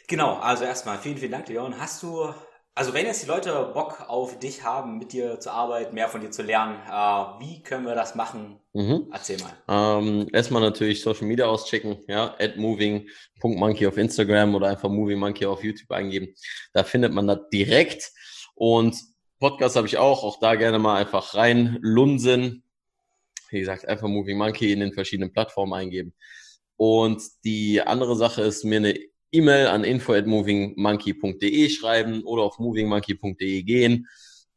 Speaker 2: Genau, also erstmal vielen, vielen Dank, Leon. Hast du also wenn jetzt die Leute Bock auf dich haben, mit dir zu arbeiten, mehr von dir zu lernen, äh, wie können wir das machen? Mhm. Erzähl mal.
Speaker 1: Ähm, erstmal natürlich Social Media auschecken, ja, at moving.monkey auf Instagram oder einfach Moving Monkey auf YouTube eingeben. Da findet man das direkt. Und Podcast habe ich auch, auch da gerne mal einfach rein lunsen. Wie gesagt, einfach Moving Monkey in den verschiedenen Plattformen eingeben. Und die andere Sache ist, mir eine E-Mail an info at movingmonkey.de schreiben oder auf movingmonkey.de gehen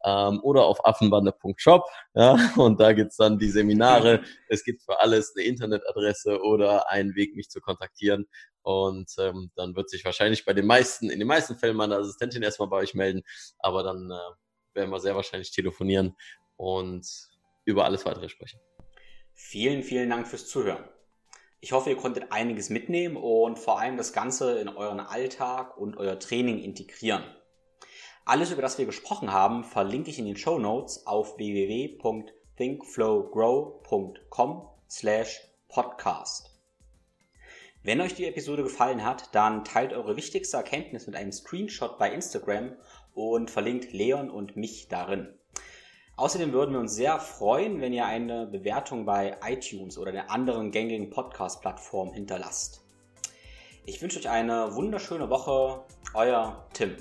Speaker 1: ähm, oder auf affenbande.shop. Ja, und da gibt's dann die Seminare. Es gibt für alles eine Internetadresse oder einen Weg, mich zu kontaktieren. Und ähm, dann wird sich wahrscheinlich bei den meisten, in den meisten Fällen meine Assistentin erstmal bei euch melden. Aber dann äh, werden wir sehr wahrscheinlich telefonieren und über alles weitere sprechen.
Speaker 2: Vielen, vielen Dank fürs Zuhören. Ich hoffe, ihr konntet einiges mitnehmen und vor allem das Ganze in euren Alltag und euer Training integrieren. Alles, über das wir gesprochen haben, verlinke ich in den Show Notes auf www.thinkflowgrow.com slash podcast. Wenn euch die Episode gefallen hat, dann teilt eure wichtigste Erkenntnis mit einem Screenshot bei Instagram und verlinkt Leon und mich darin. Außerdem würden wir uns sehr freuen, wenn ihr eine Bewertung bei iTunes oder der anderen gängigen Podcast-Plattform hinterlasst. Ich wünsche euch eine wunderschöne Woche. Euer Tim.